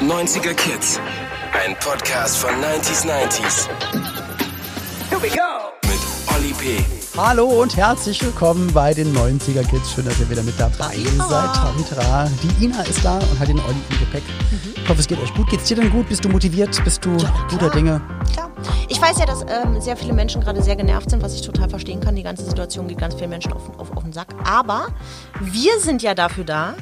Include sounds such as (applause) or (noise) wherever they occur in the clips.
90er Kids. Ein Podcast von 90s 90s. Here we go. Mit Olli P. Hallo und herzlich willkommen bei den 90er Kids. Schön, dass ihr wieder mit dabei seid. Tavitra. Die Ina ist da und hat den Olli im Gepäck. Ich hoffe, es geht euch gut. Geht's dir denn gut? Bist du motiviert? Bist du guter Dinge? Klar. Ich weiß ja, dass ähm, sehr viele Menschen gerade sehr genervt sind, was ich total verstehen kann. Die ganze Situation geht ganz vielen Menschen auf, auf, auf den Sack. Aber wir sind ja dafür da,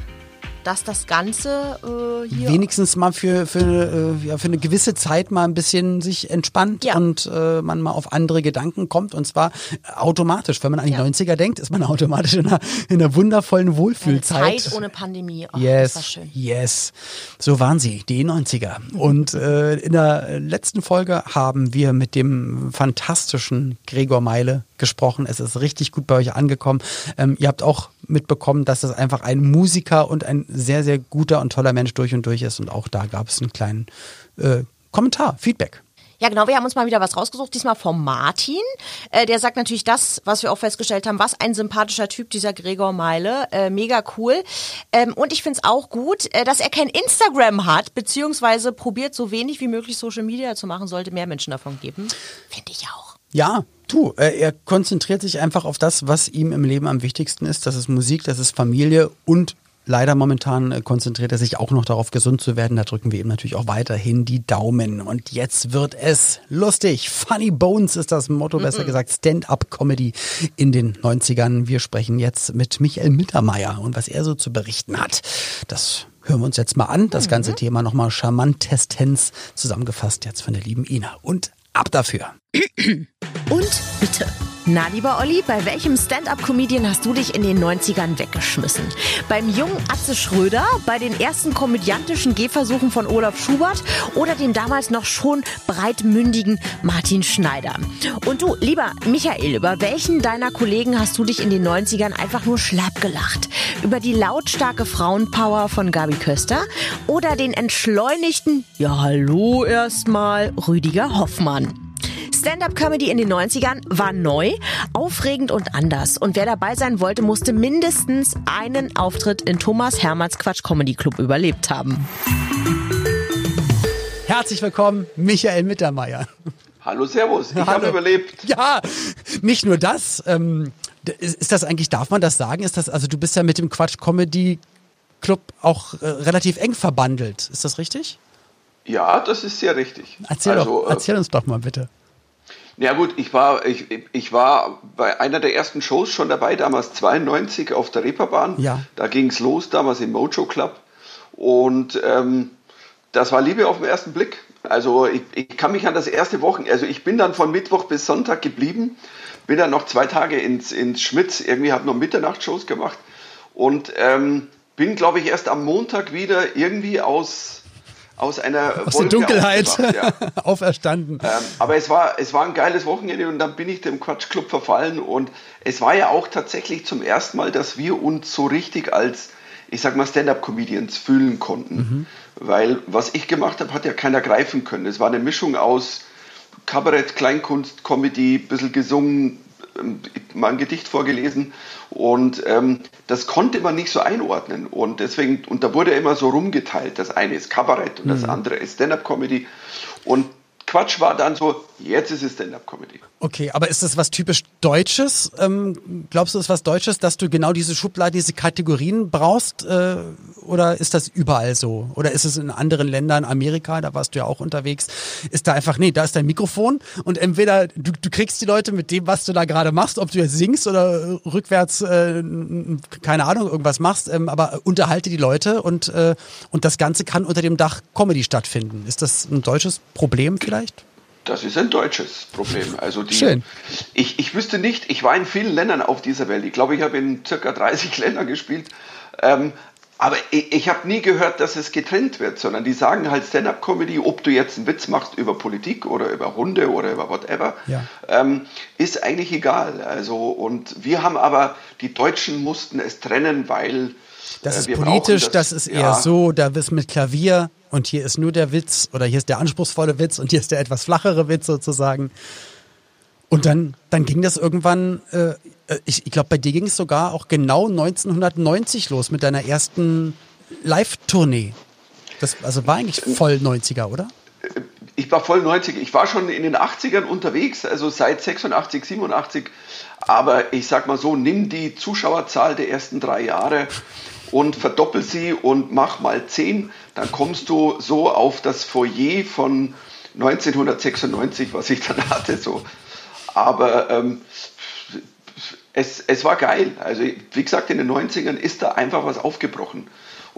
dass das Ganze äh, hier. Wenigstens mal für, für, äh, ja, für eine gewisse Zeit mal ein bisschen sich entspannt Ja. und äh, man mal auf andere Gedanken kommt. Und zwar automatisch. Wenn man an die Ja. 90er denkt, ist man (laughs) automatisch in einer, in einer wundervollen eine Wohlfühlzeit. Zeit ohne Pandemie. Oh, Das Yes, war schön. yes. So waren sie, die 90er. Und äh, in der letzten Folge haben wir mit dem fantastischen Gregor Meile gesprochen. Es ist richtig gut bei euch angekommen. Ähm, ihr habt auch mitbekommen, dass das einfach ein Musiker und ein sehr, sehr guter und toller Mensch durch und durch ist. Und auch da gab es einen kleinen äh, Kommentar, Feedback. Ja, genau. Wir haben uns mal wieder was rausgesucht. Diesmal vom Martin. Äh, der sagt natürlich das, was wir auch festgestellt haben. Was ein sympathischer Typ, dieser Gregor Meile. Äh, mega cool. Ähm, und ich find's auch gut, äh, dass er kein Instagram hat, beziehungsweise probiert, so wenig wie möglich Social Media zu machen. Sollte mehr Menschen davon geben. Finde ich auch. Ja, du, äh, er konzentriert sich einfach auf das, was ihm im Leben am wichtigsten ist. Das ist Musik, das ist Familie und leider momentan äh, konzentriert er sich auch noch darauf, gesund zu werden. Da drücken wir ihm natürlich auch weiterhin die Daumen. Und jetzt wird es lustig. Funny Bones ist das Motto, besser gesagt Stand-up-Comedy in den 90ern. Wir sprechen jetzt mit Michael Mittermeier und was er so zu berichten hat. Das hören wir uns jetzt mal an. Das ganze Thema nochmal charmantestens zusammengefasst jetzt von der lieben Ina. Und ab dafür. Und bitte. Na, lieber Olli, bei welchem Stand-up-Comedian hast du dich in den 90ern weggeschmissen? Beim jungen Atze Schröder, bei den ersten komödiantischen Gehversuchen von Olaf Schubert oder dem damals noch schon breitmündigen Martin Schneider? Und du, lieber Michael, über welchen deiner Kollegen hast du dich in den 90ern einfach nur schlapp gelacht? Über die lautstarke Frauenpower von Gabi Köster oder den entschleunigten, ja hallo erstmal, Rüdiger Hoffmann? Stand-up-Comedy in den 90ern war neu, aufregend und anders. Und wer dabei sein wollte, musste mindestens einen Auftritt in Thomas Hermanns Quatsch Comedy Club überlebt haben. Herzlich willkommen, Michael Mittermeier. Hallo, Servus. Ich Hallo. habe überlebt. Ja, nicht nur das. Ähm, ist, ist das eigentlich, darf man das sagen? Ist das, also du bist ja mit dem Quatsch Comedy Club auch äh, relativ eng verbandelt. Ist das richtig? Ja, das ist sehr richtig. Erzähl, also, doch, erzähl uns doch mal bitte. Ja gut, ich war, ich, ich war bei einer der ersten Shows schon dabei, damals 92 auf der Reeperbahn. Ja. Da ging es los, damals im Mojo Club. Und ähm, das war Liebe auf den ersten Blick. Also ich, ich kann mich an das erste Wochen, also ich bin dann von Mittwoch bis Sonntag geblieben, bin dann noch zwei Tage ins, ins Schmitz, irgendwie habe noch Mitternachtsshows gemacht und ähm, bin, glaube ich, erst am Montag wieder irgendwie aus, aus einer Aus der Wolke Dunkelheit aufgewacht, ja. (laughs) auferstanden. Ähm, aber es war, es war ein geiles Wochenende und dann bin ich dem Quatschclub verfallen und es war ja auch tatsächlich zum ersten Mal, dass wir uns so richtig als, ich sag mal, Stand-up-Comedians fühlen konnten. Weil was ich gemacht habe, hat ja keiner greifen können. Es war eine Mischung aus Kabarett, Kleinkunst, Comedy, bisschen gesungen, mal ein Gedicht vorgelesen und ähm, das konnte man nicht so einordnen und deswegen, und da wurde immer so rumgeteilt, das eine ist Kabarett und das andere ist Stand-Up-Comedy und Quatsch war dann so, jetzt ist es Stand-Up-Comedy. Okay, aber ist das was typisch Deutsches? Ähm, glaubst du, das ist was Deutsches, dass du genau diese Schublade, diese Kategorien brauchst? Äh, oder ist das überall so? Oder ist es in anderen Ländern, Amerika, da warst du ja auch unterwegs, ist da einfach, nee, da ist dein Mikrofon und entweder du, du kriegst die Leute mit dem, was du da gerade machst, ob du jetzt singst oder rückwärts, äh, keine Ahnung, irgendwas machst, ähm, aber unterhalte die Leute und, äh, und das Ganze kann unter dem Dach Comedy stattfinden. Ist das ein deutsches Problem vielleicht? Das ist ein deutsches Problem. Also die, Schön. Ich, ich wüsste nicht, ich war in vielen Ländern auf dieser Welt. Ich glaube, ich habe in circa 30 (laughs) Ländern gespielt. Ähm, aber ich, ich habe nie gehört, dass es getrennt wird, sondern die sagen halt Stand-up-Comedy, ob du jetzt einen Witz machst über Politik oder über Hunde oder über whatever, Ja. ähm, ist eigentlich egal. Also und wir haben aber die Deutschen mussten es trennen, weil Das äh, ist politisch, brauchen das, ist eher ja. so, da ist mit Klavier und hier ist nur der Witz oder hier ist der anspruchsvolle Witz und hier ist der etwas flachere Witz sozusagen. Und dann, dann ging das irgendwann, äh, ich, ich glaube, bei dir ging es sogar auch genau 1990 los mit deiner ersten Live-Tournee. Das also war eigentlich voll 90er, oder? Ich war voll 90er. Ich war schon in den 80ern unterwegs, also seit 86, 87. Aber ich sag mal so, nimm die Zuschauerzahl der ersten drei Jahre und verdoppel sie und mach mal zehn, dann kommst du so auf das Foyer von 1996, was ich (laughs) dann hatte. So. Aber ähm, es, es war geil. Also wie gesagt, in den 90ern ist da einfach was aufgebrochen.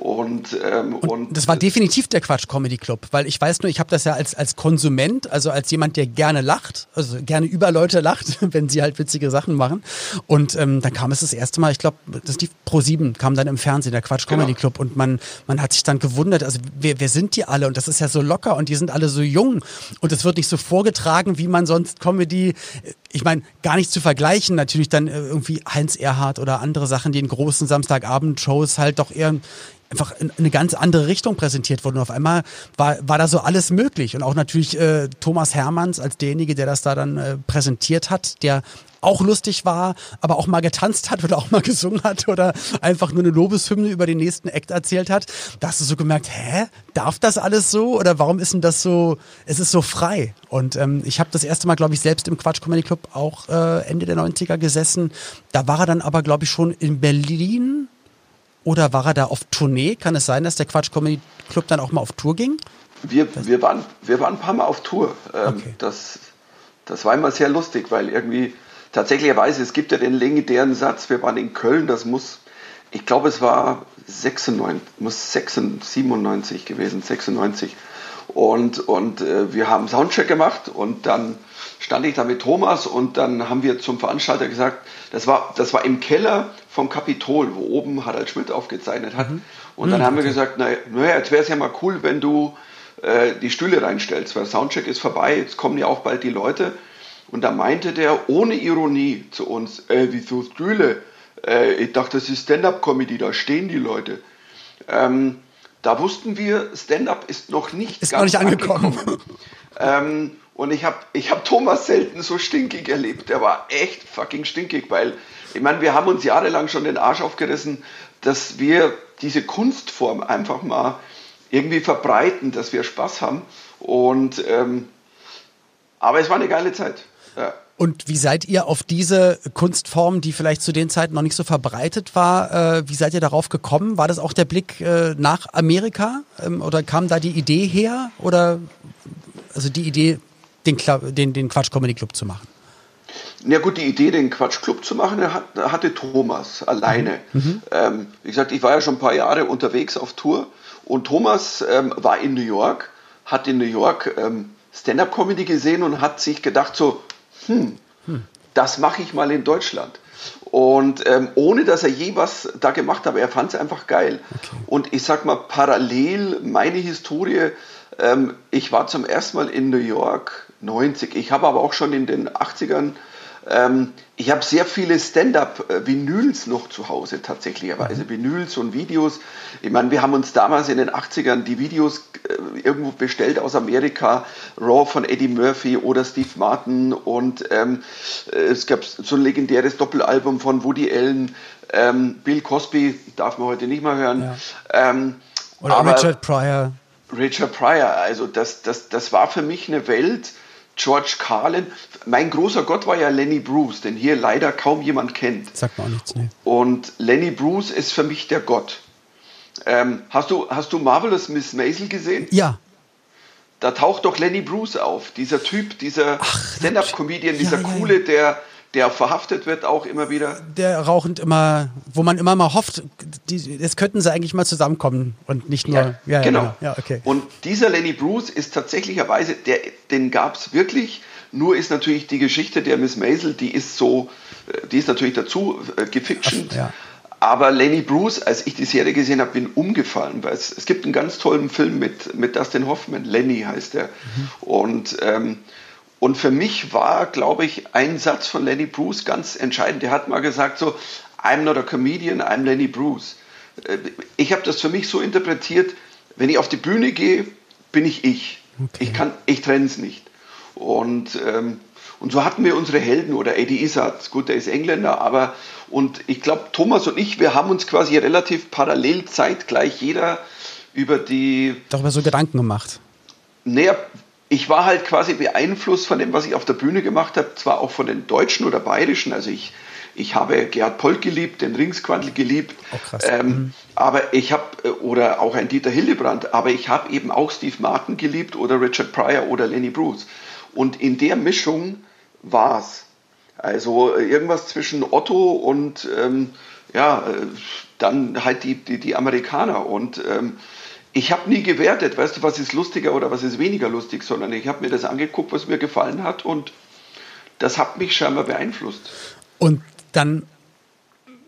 Und, ähm, und, und, das war definitiv der Quatsch Comedy Club, weil ich weiß nur, ich habe das ja als, als Konsument, also als jemand, der gerne lacht, also gerne über Leute lacht, (laughs) wenn sie halt witzige Sachen machen. Und ähm, dann kam es das erste Mal, ich glaube, das die Pro 7 kam dann im Fernsehen, der Quatsch Comedy genau. Club. Und man, man hat sich dann gewundert, also wer, wer sind die alle? Und das ist ja so locker und die sind alle so jung. Und es wird nicht so vorgetragen, wie man sonst Comedy, ich meine, gar nicht zu vergleichen, natürlich dann äh, irgendwie Heinz Erhardt oder andere Sachen, die in großen Samstagabend-Shows halt doch eher einfach in eine ganz andere Richtung präsentiert wurden. Und auf einmal war, war da so alles möglich. Und auch natürlich äh, Thomas Hermanns als derjenige, der das da dann äh, präsentiert hat, der auch lustig war, aber auch mal getanzt hat oder auch mal gesungen hat oder einfach nur eine Lobeshymne über den nächsten Act erzählt hat. Da hast du so gemerkt, hä, darf das alles so oder warum ist denn das so, es ist so frei. Und ähm, ich habe das erste Mal, glaube ich, selbst im Quatsch Comedy Club auch äh, Ende der 90er gesessen. Da war er dann aber, glaube ich, schon in Berlin oder war er da auf Tournee? Kann es sein, dass der Quatsch Comedy Club dann auch mal auf Tour ging? Wir, wir, waren, wir waren ein paar Mal auf Tour. Ähm, okay. das, das war immer sehr lustig, weil irgendwie tatsächlicherweise, es gibt ja den legendären Satz, wir waren in Köln, das muss, ich glaube, es war 96, muss 96, 97 gewesen, 96. Und, und äh, wir haben Soundcheck gemacht und dann stand ich da mit Thomas und dann haben wir zum Veranstalter gesagt, das war, das war im Keller vom Kapitol, wo oben Harald Schmidt aufgezeichnet hat. Mhm. Und dann mhm, haben wir gesagt, naja, naja jetzt wäre es ja mal cool, wenn du äh, die Stühle reinstellst, weil Soundcheck ist vorbei, jetzt kommen ja auch bald die Leute. Und da meinte der ohne Ironie zu uns, äh, wieso Stühle? Äh, ich dachte, das ist Stand-up-Comedy, da stehen die Leute. Ähm, da wussten wir, Stand-up ist noch nicht ist ganz noch nicht angekommen. angekommen. (laughs) ähm, und ich habe ich hab Thomas selten so stinkig erlebt. Der war echt fucking stinkig, weil ich meine, wir haben uns jahrelang schon den Arsch aufgerissen, dass wir diese Kunstform einfach mal irgendwie verbreiten, dass wir Spaß haben. Und ähm, aber es war eine geile Zeit. Ja. Und wie seid ihr auf diese Kunstform, die vielleicht zu den Zeiten noch nicht so verbreitet war, äh, wie seid ihr darauf gekommen? War das auch der Blick äh, nach Amerika ähm, oder kam da die Idee her? Oder also die Idee, den, den, den Quatsch Comedy Club zu machen? Ja gut, die Idee, den Quatschclub zu machen, hatte Thomas alleine. Mhm. mhm. Ähm, wie gesagt, ich war ja schon ein paar Jahre unterwegs auf Tour und Thomas ähm, war in New York, hat in New York ähm, Stand-up-Comedy gesehen und hat sich gedacht so, hm, hm. das mache ich mal in Deutschland. Und ähm, ohne dass er je was da gemacht hat, er fand es einfach geil. Okay. Und ich sag mal, parallel meine Historie, ähm, ich war zum ersten Mal in New York 90. Ich habe aber auch schon in den 80ern ähm, ich habe sehr viele Stand-up-Vinyls noch zu Hause tatsächlicherweise, mhm. Vinyls und Videos. Ich meine, wir haben uns damals in den 80ern die Videos äh, irgendwo bestellt aus Amerika, Raw von Eddie Murphy oder Steve Martin und ähm, äh, es gab so ein legendäres Doppelalbum von Woody Allen, ähm, Bill Cosby, darf man heute nicht mehr hören. Ja. Ähm, oder Richard Pryor. Richard Pryor, also das, das, das war für mich eine Welt, George Carlin. Mein großer Gott war ja Lenny Bruce, den hier leider kaum jemand kennt. Sagt man auch nichts, ne? Und Lenny Bruce ist für mich der Gott. Ähm, hast, du, hast du Marvelous Miss Maisel gesehen? Ja. Da taucht doch Lenny Bruce auf, dieser Typ, dieser Stand-up-Comedian, dieser ja, coole, ja. der der verhaftet wird auch immer wieder. Der rauchend immer, wo man immer mal hofft, die, jetzt könnten sie eigentlich mal zusammenkommen und nicht nur. Ja, ja genau. genau. Ja, okay. Und dieser Lenny Bruce ist tatsächlicherweise, der, den gab es wirklich. Nur ist natürlich die Geschichte der Miss Maisel, die ist so, äh, die ist natürlich dazu äh, gefictioned. Ja. Aber Lenny Bruce, als ich die Serie gesehen habe, bin umgefallen, weil es, es gibt einen ganz tollen Film mit, mit Dustin Hoffman, Lenny heißt er. Mhm. Und ähm, und für mich war, glaube ich, ein Satz von Lenny Bruce ganz entscheidend. Der hat mal gesagt so, I'm not a comedian, I'm Lenny Bruce. Äh, ich habe das für mich so interpretiert, wenn ich auf die Bühne gehe, bin ich ich. Okay. Ich, kann, ich trenne es nicht. Und, ähm, und so hatten wir unsere Helden oder Eddie Izzard, gut, der ist Engländer, aber und ich glaube, Thomas und ich, wir haben uns quasi relativ parallel zeitgleich jeder über die. Darüber so Gedanken gemacht. Naja, ich war halt quasi beeinflusst von dem, was ich auf der Bühne gemacht habe, zwar auch von den Deutschen oder Bayerischen, also ich, ich habe Gerhard Polk geliebt, den Ringsquandl geliebt, oh. Ähm, mhm. aber ich habe, äh, oder auch ein Dieter Hildebrand, aber ich habe eben auch Steve Martin geliebt oder Richard Pryor oder Lenny Bruce. Und in der Mischung war es. Also äh, irgendwas zwischen Otto und ähm, ja, äh, dann halt die, die, die Amerikaner. Und ähm, ich habe nie gewertet, weißt du, was ist lustiger oder was ist weniger lustig, sondern ich habe mir das angeguckt, was mir gefallen hat und das hat mich scheinbar beeinflusst. Und dann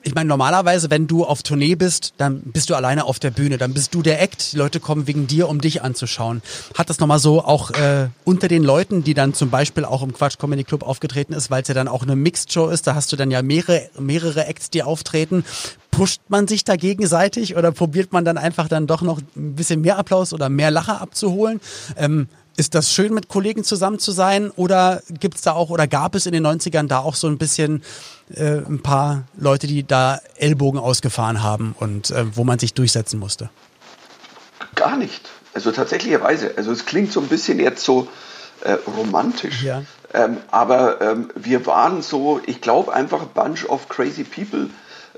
ich meine, normalerweise, wenn du auf Tournee bist, dann bist du alleine auf der Bühne, dann bist du der Act. Die Leute kommen wegen dir, um dich anzuschauen. Hat das nochmal so auch äh, unter den Leuten, die dann zum Beispiel auch im Quatsch Comedy Club aufgetreten ist, weil es ja dann auch eine Mixed Show ist, da hast du dann ja mehrere, mehrere Acts, die auftreten. Pusht man sich da gegenseitig oder probiert man dann einfach dann doch noch ein bisschen mehr Applaus oder mehr Lacher abzuholen? Ähm, ist das schön, mit Kollegen zusammen zu sein? Oder gibt es da auch oder gab es in den 90ern da auch so ein bisschen äh, ein paar Leute, die da Ellbogen ausgefahren haben und äh, wo man sich durchsetzen musste? Gar nicht. Also tatsächlicherweise. Also es klingt so ein bisschen jetzt so äh, romantisch. Ja. Ähm, aber ähm, wir waren so, ich glaube einfach a bunch of crazy people.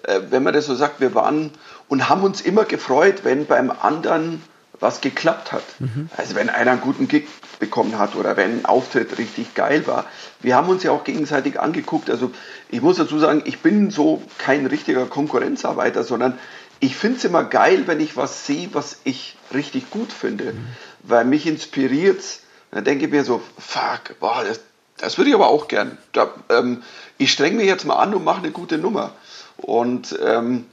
Äh, wenn man das so sagt, wir waren und haben uns immer gefreut, wenn beim anderen was geklappt hat. Mhm. Also wenn einer einen guten Gig bekommen hat oder wenn ein Auftritt richtig geil war. Wir haben uns ja auch gegenseitig angeguckt. Also ich muss dazu sagen, ich bin so kein richtiger Konkurrenzarbeiter, sondern ich finde es immer geil, wenn ich was sehe, was ich richtig gut finde. Mhm. Weil mich inspiriert es. Dann denke ich mir so, fuck, boah, das, das würde ich aber auch gern. Da, ähm, ich streng mich jetzt mal an und mache eine gute Nummer. Und ähm,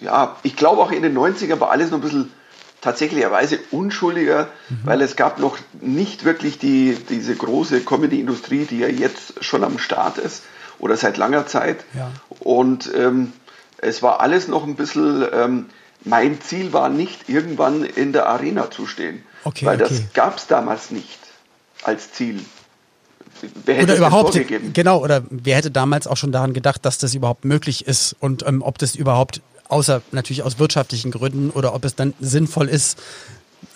ja, ich glaube auch in den 90ern war alles noch ein bisschen tatsächlicherweise unschuldiger, mhm. weil es gab noch nicht wirklich die, diese große Comedy-Industrie, die ja jetzt schon am Start ist oder seit langer Zeit. Ja. Und ähm, es war alles noch ein bisschen, ähm, mein Ziel war nicht, irgendwann in der Arena zu stehen. Okay, weil okay. das gab es damals nicht als Ziel. Wer hätte oder überhaupt, genau, oder wer hätte damals auch schon daran gedacht, dass das überhaupt möglich ist und ähm, ob das überhaupt außer natürlich aus wirtschaftlichen Gründen oder ob es dann sinnvoll ist,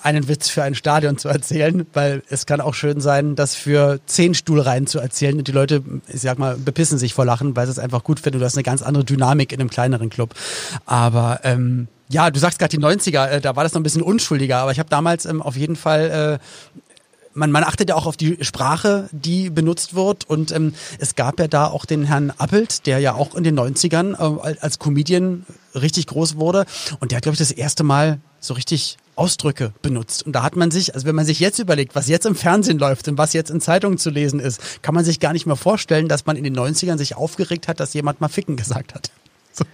einen Witz für ein Stadion zu erzählen, weil es kann auch schön sein, das für zehn Stuhlreihen zu erzählen und die Leute, ich sag mal, bepissen sich vor Lachen, weil sie es einfach gut finden. Du hast eine ganz andere Dynamik in einem kleineren Club. Aber ähm, ja, du sagst gerade die 90er, äh, da war das noch ein bisschen unschuldiger, aber ich habe damals ähm, auf jeden Fall äh, man, man achtet ja auch auf die Sprache, die benutzt wird. Und ähm, es gab ja da auch den Herrn Appelt, der ja auch in den 90ern äh, als Comedian richtig groß wurde. Und der hat, glaube ich, das erste Mal so richtig Ausdrücke benutzt. Und da hat man sich, also wenn man sich jetzt überlegt, was jetzt im Fernsehen läuft und was jetzt in Zeitungen zu lesen ist, kann man sich gar nicht mehr vorstellen, dass man in den 90ern sich aufgeregt hat, dass jemand mal ficken gesagt hat. (laughs) So.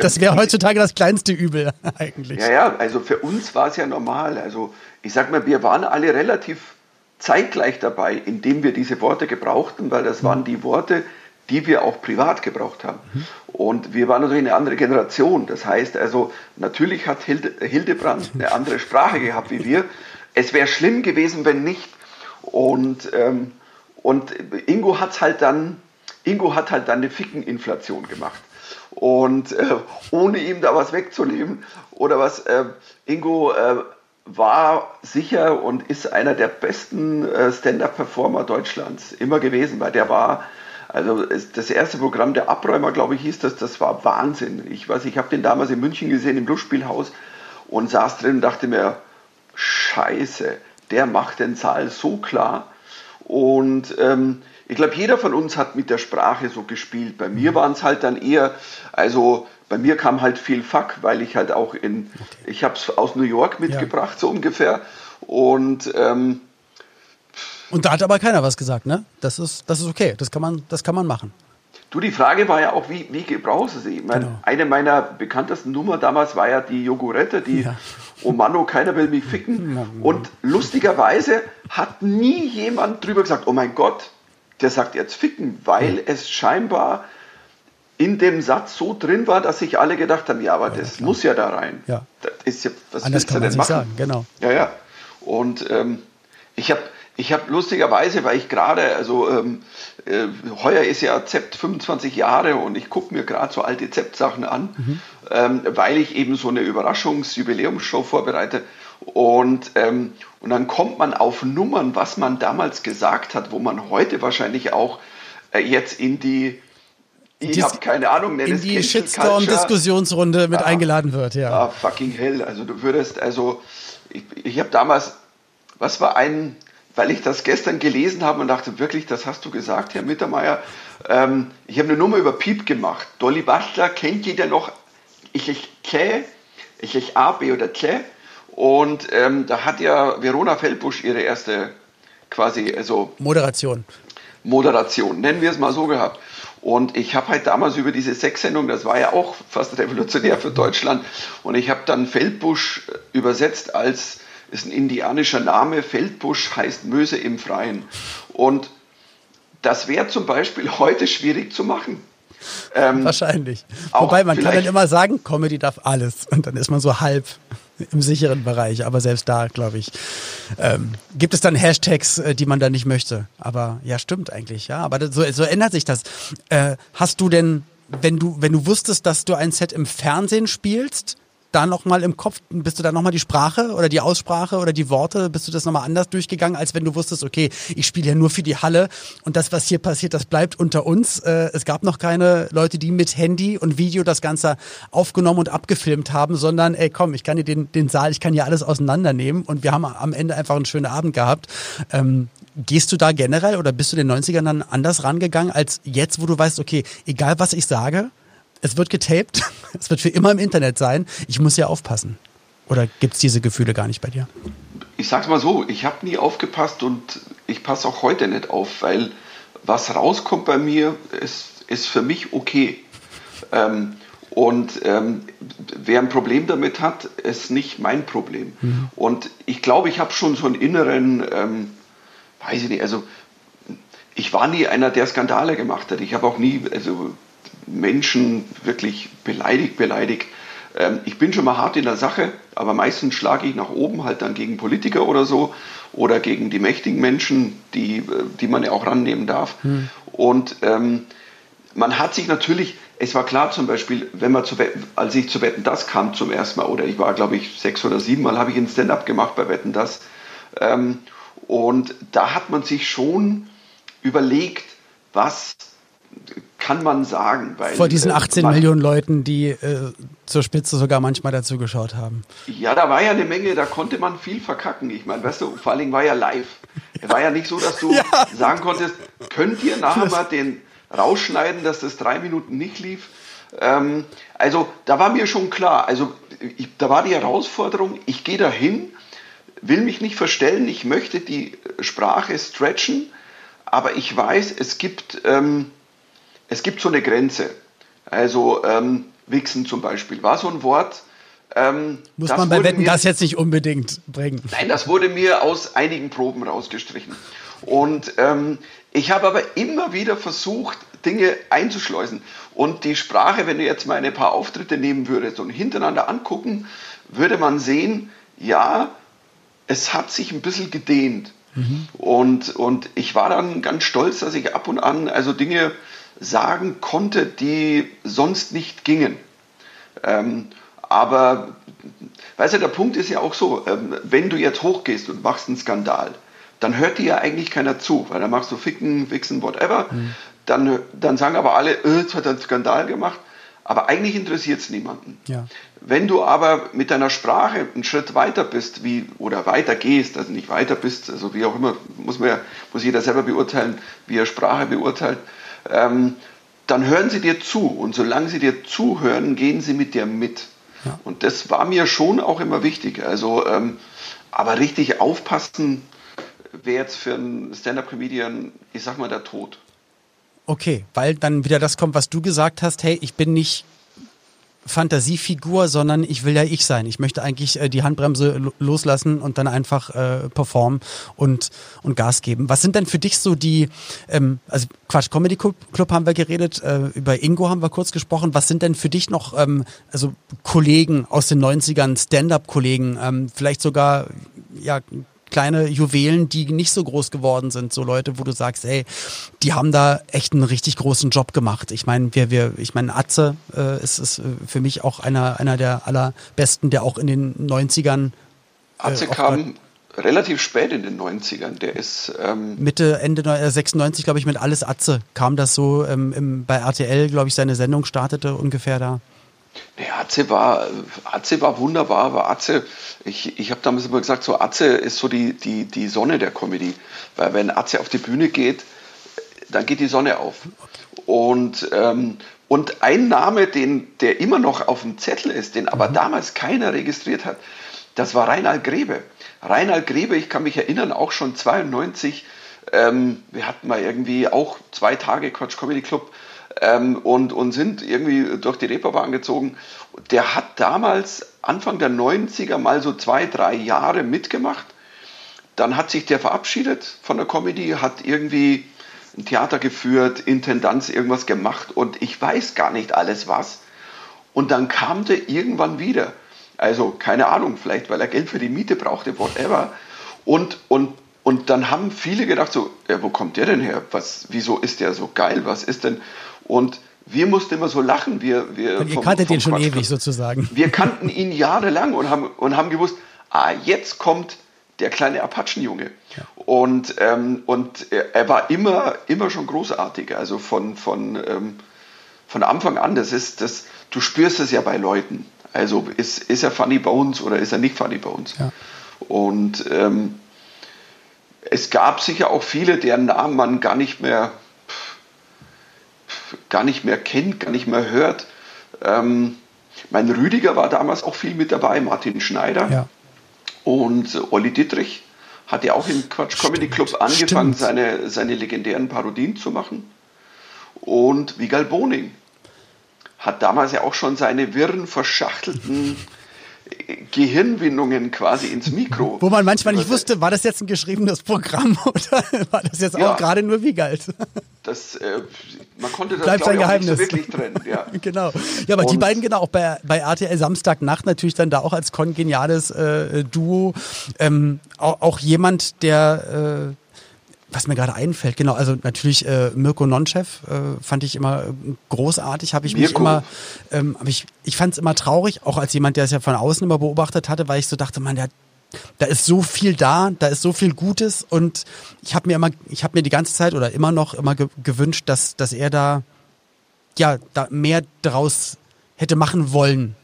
Das wäre heutzutage das kleinste Übel (laughs) eigentlich. Ja, ja, also für uns war es ja normal. Also ich sag mal, wir waren alle relativ zeitgleich dabei, indem wir diese Worte gebrauchten, weil das waren die Worte, die wir auch privat gebraucht haben. Mhm. Und wir waren natürlich eine andere Generation. Das heißt also, natürlich hat Hilde, Hildebrand eine (laughs) andere Sprache gehabt wie wir. Es wäre schlimm gewesen, wenn nicht. Und, ähm, und Ingo hat halt dann, Ingo hat halt dann eine Fickeninflation gemacht. Und äh, ohne ihm da was wegzunehmen oder was, äh, Ingo äh, war sicher und ist einer der besten äh, Stand-up-Performer Deutschlands immer gewesen, weil der war, also das erste Programm der Abräumer, glaube ich, hieß das, das war Wahnsinn. Ich weiß, ich habe den damals in München gesehen im Lustspielhaus und saß drin und dachte mir, Scheiße, der macht den Saal so klar. Und ähm, ich glaube, jeder von uns hat mit der Sprache so gespielt. Bei mir mhm. waren es halt dann eher, also bei mir kam halt viel Fuck, weil ich halt auch in, ich habe es aus New York mitgebracht, ja. so ungefähr. Und ähm, und da hat aber keiner was gesagt, ne? Das ist, das ist okay, das kann man, das kann man machen. Du, die Frage war ja auch, wie, wie gebrauchst du sie? Ich meine, genau. Eine meiner bekanntesten Nummer damals war ja die Jogurette, die ja. Oh Mano, keiner will mich ficken. (laughs) Und lustigerweise hat nie jemand drüber gesagt, oh mein Gott, der sagt jetzt ficken, weil es scheinbar in dem Satz so drin war, dass sich alle gedacht haben, ja, aber ja, das klar. muss ja da rein. Ja. Das ist ja, was Anders willst kann du denn machen? Sagen, genau. Ja, ja. Und ähm, ich habe Ich habe lustigerweise, weil ich gerade, also ähm, äh, heuer ist ja Zept 25 Jahre und ich gucke mir gerade so alte Zept-Sachen an, mhm. ähm, weil ich eben so eine Überraschungs-Jubiläumsshow vorbereite. Und, ähm, und dann kommt man auf Nummern, was man damals gesagt hat, wo man heute wahrscheinlich auch äh, jetzt in die ich habe keine Ahnung, nenne in die Shitstorm-Diskussionsrunde mit ah, eingeladen wird, ja. Ah, fucking hell. Also du würdest, also ich, ich habe damals, was war ein, weil ich das gestern gelesen habe und dachte, wirklich, das hast du gesagt, Herr Mittermeier. Ähm, ich habe eine Nummer über Piep gemacht. Dolly Bastler kennt jeder noch. Ich, ich, Kläh, ich, ich, A, B oder Kläh. Und ähm, da hat ja Verona Feldbusch ihre erste quasi, also. Moderation. Moderation, nennen wir es mal so gehabt. Und ich habe halt damals über diese Sexsendung, das war ja auch fast revolutionär für Deutschland, und ich habe dann Feldbusch übersetzt als ist ein indianischer Name. Feldbusch heißt Möse im Freien. Und das wäre zum Beispiel heute schwierig zu machen. Ähm, Wahrscheinlich. Wobei man kann dann immer sagen, Comedy darf alles. Und dann ist man so halb im sicheren Bereich. Aber selbst da, glaube ich, ähm, gibt es dann Hashtags, äh, die man da nicht möchte. Aber ja, stimmt eigentlich, ja. Aber so, so ändert sich das. Äh, hast du denn, wenn du, wenn du wusstest, dass du ein Set im Fernsehen spielst, da nochmal im Kopf, bist du da nochmal die Sprache oder die Aussprache oder die Worte, bist du das nochmal anders durchgegangen, als wenn du wusstest, okay, ich spiele ja nur für die Halle und das, was hier passiert, das bleibt unter uns. Äh, es gab noch keine Leute, die mit Handy und Video das Ganze aufgenommen und abgefilmt haben, sondern ey komm, ich kann dir den, den Saal, ich kann hier alles auseinandernehmen und wir haben am Ende einfach einen schönen Abend gehabt. Ähm, Gehst du da generell oder bist du den 90ern dann anders rangegangen als jetzt, wo du weißt, okay, egal was ich sage, es wird getaped, (laughs) es wird für immer im Internet sein. Ich muss ja aufpassen. Oder gibt es diese Gefühle gar nicht bei dir? Ich sag's mal so, ich habe nie aufgepasst und ich passe auch heute nicht auf, weil was rauskommt bei mir, ist, ist für mich okay. Ähm, und ähm, wer ein Problem damit hat, ist nicht mein Problem. Mhm. Und ich glaube, ich habe schon so einen inneren, ähm, weiß ich nicht, also ich war nie einer, der Skandale gemacht hat. Ich habe auch nie, also Menschen wirklich beleidigt, beleidigt. Ähm, ich bin schon mal hart in der Sache, aber meistens schlage ich nach oben halt dann gegen Politiker oder so oder gegen die mächtigen Menschen, die, äh, die man ja auch rannehmen darf. Hm. Und ähm, man hat sich natürlich, es war klar zum Beispiel, wenn man zu als ich zu Wetten das kam zum ersten Mal, oder ich war glaube ich sechs oder sieben Mal, habe ich ein Stand-up gemacht bei Wetten das. Ähm, und da hat man sich schon überlegt, was kann man sagen. Weil, Vor diesen 18 äh, man, Millionen Leuten, die äh, zur Spitze sogar manchmal dazu geschaut haben. Ja, da war ja eine Menge, da konnte man viel verkacken. Ich meine, weißt du, vor allem war ja live. Es war ja nicht so, dass du (laughs) ja. sagen konntest, könnt ihr nachher mal den rausschneiden, dass das drei Minuten nicht lief. Ähm, also da war mir schon klar, also ich, da war die Herausforderung, ich gehe dahin, will mich nicht verstellen, ich möchte die Sprache stretchen, aber ich weiß, es gibt... Ähm, es gibt so eine Grenze. Also ähm, Wichsen zum Beispiel war so ein Wort. Ähm, Muss man bei Wetten mir, das jetzt nicht unbedingt bringen? Nein, das wurde mir aus einigen Proben rausgestrichen. Und ähm, ich habe aber immer wieder versucht, Dinge einzuschleusen. Und die Sprache, wenn du jetzt mal ein paar Auftritte nehmen würdest und hintereinander angucken, würde man sehen, ja, es hat sich ein bisschen gedehnt. Mhm. Und, und ich war dann ganz stolz, dass ich ab und an also Dinge sagen konnte, die sonst nicht gingen. Ähm, aber, weißt du, der Punkt ist ja auch so, ähm, wenn du jetzt hochgehst und machst einen Skandal, dann hört dir ja eigentlich keiner zu, weil dann machst du Ficken, Wichsen, whatever. Mhm. Dann, dann sagen aber alle, äh, jetzt hat er einen Skandal gemacht. Aber eigentlich interessiert es niemanden. Ja. Wenn du aber mit deiner Sprache einen Schritt weiter bist, wie, oder weiter gehst, also nicht weiter bist, also wie auch immer, muss, man ja, muss jeder selber beurteilen, wie er Sprache beurteilt, ähm, dann hören sie dir zu. Und solange sie dir zuhören, gehen sie mit dir mit. Ja. Und das war mir schon auch immer wichtig. Also, ähm, aber richtig aufpassen wäre jetzt für einen Stand-up-Comedian, ich sag mal, der Tod. Okay, weil dann wieder das kommt, was du gesagt hast, hey, ich bin nicht Fantasiefigur, sondern ich will ja ich sein. Ich möchte eigentlich äh, die Handbremse loslassen und dann einfach äh, performen und, und Gas geben. Was sind denn für dich so die, ähm, also Quatsch, Comedy Club, haben wir geredet, äh, über Ingo haben wir kurz gesprochen. Was sind denn für dich noch, ähm, also Kollegen aus den 90ern, Stand-up-Kollegen, ähm, vielleicht sogar, ja, kleine Juwelen, die nicht so groß geworden sind. So Leute, wo du sagst, ey, die haben da echt einen richtig großen Job gemacht. Ich meine, wir, wir, ich meine, Atze äh, ist, ist für mich auch einer, einer der allerbesten, der auch in den 90ern. Äh, Atze kam relativ spät in den 90ern. Der ist ähm Mitte, Ende 96, glaube ich, mit Alles Atze kam das so ähm, im, bei RTL, glaube ich, seine Sendung startete ungefähr da. Nee, Atze war, Atze war wunderbar, aber Atze, ich, ich habe damals immer gesagt, so Atze ist so die, die, die Sonne der Comedy. Weil wenn Atze auf die Bühne geht, dann geht die Sonne auf. Und, ähm, und ein Name, den, der immer noch auf dem Zettel ist, den aber mhm. damals keiner registriert hat, das war Reinhard Grebe. Reinhard Grebe, ich kann mich erinnern, auch schon 92, ähm, wir hatten mal irgendwie auch zwei Tage Quatsch Comedy Club ähm, und, und sind irgendwie durch die Reeperbahn gezogen. Der hat damals Anfang der 90er mal so zwei, drei Jahre mitgemacht. Dann hat sich der verabschiedet von der Comedy, hat irgendwie ein Theater geführt, Intendanz irgendwas gemacht und ich weiß gar nicht alles was. Und dann kam der irgendwann wieder. Also keine Ahnung, vielleicht weil er Geld für die Miete brauchte, whatever. Und, und, und dann haben viele gedacht so, ja, wo kommt der denn her? Was, wieso ist der so geil? Was ist denn? Und wir mussten immer so lachen. Wir, wir und ihr vom, kanntet vom den schon Quatsch ewig sozusagen. Wir kannten ihn jahrelang und haben, und haben gewusst, ah, jetzt kommt der kleine Apachenjunge. Ja. Und, ähm, und er, er, war immer, immer schon großartig. Also von, von, ähm, von Anfang an, das ist, das, du spürst es ja bei Leuten. Also ist, ist er funny bei uns oder ist er nicht funny bei uns? Ja. Und ähm, es gab sicher auch viele, deren Namen man gar nicht mehr gar nicht mehr kennt, gar nicht mehr hört. Ähm, mein Rüdiger war damals auch viel mit dabei, Martin Schneider ja. und Olli Dittrich hat ja auch im Quatsch Comedy Club angefangen, seine, seine legendären Parodien zu machen. Und Vigal Boning hat damals ja auch schon seine wirren, verschachtelten Gehirnwindungen quasi ins Mikro. Wo man manchmal nicht wusste, war das jetzt ein geschriebenes Programm (laughs) oder war das jetzt ja, auch gerade nur wie galt? Das, äh, man konnte das Bleibt sein Geheimnis. So wirklich trennen. Ja. (laughs) genau. Ja, aber Und die beiden genau auch bei, bei RTL Samstagnacht natürlich dann da auch als kongeniales äh, Duo. Ähm, auch, auch jemand, der äh, was mir gerade einfällt, genau, also natürlich äh, Mirko Nonchev äh, fand ich immer äh, großartig, habe ich Mirko. mich immer, ähm, hab ich, ich fand es immer traurig, auch als jemand, der es ja von außen immer beobachtet hatte, weil ich so dachte, man, der da ist so viel da, da ist so viel Gutes und ich habe mir immer, ich habe mir die ganze Zeit oder immer noch immer ge gewünscht, dass, dass er da ja da mehr draus hätte machen wollen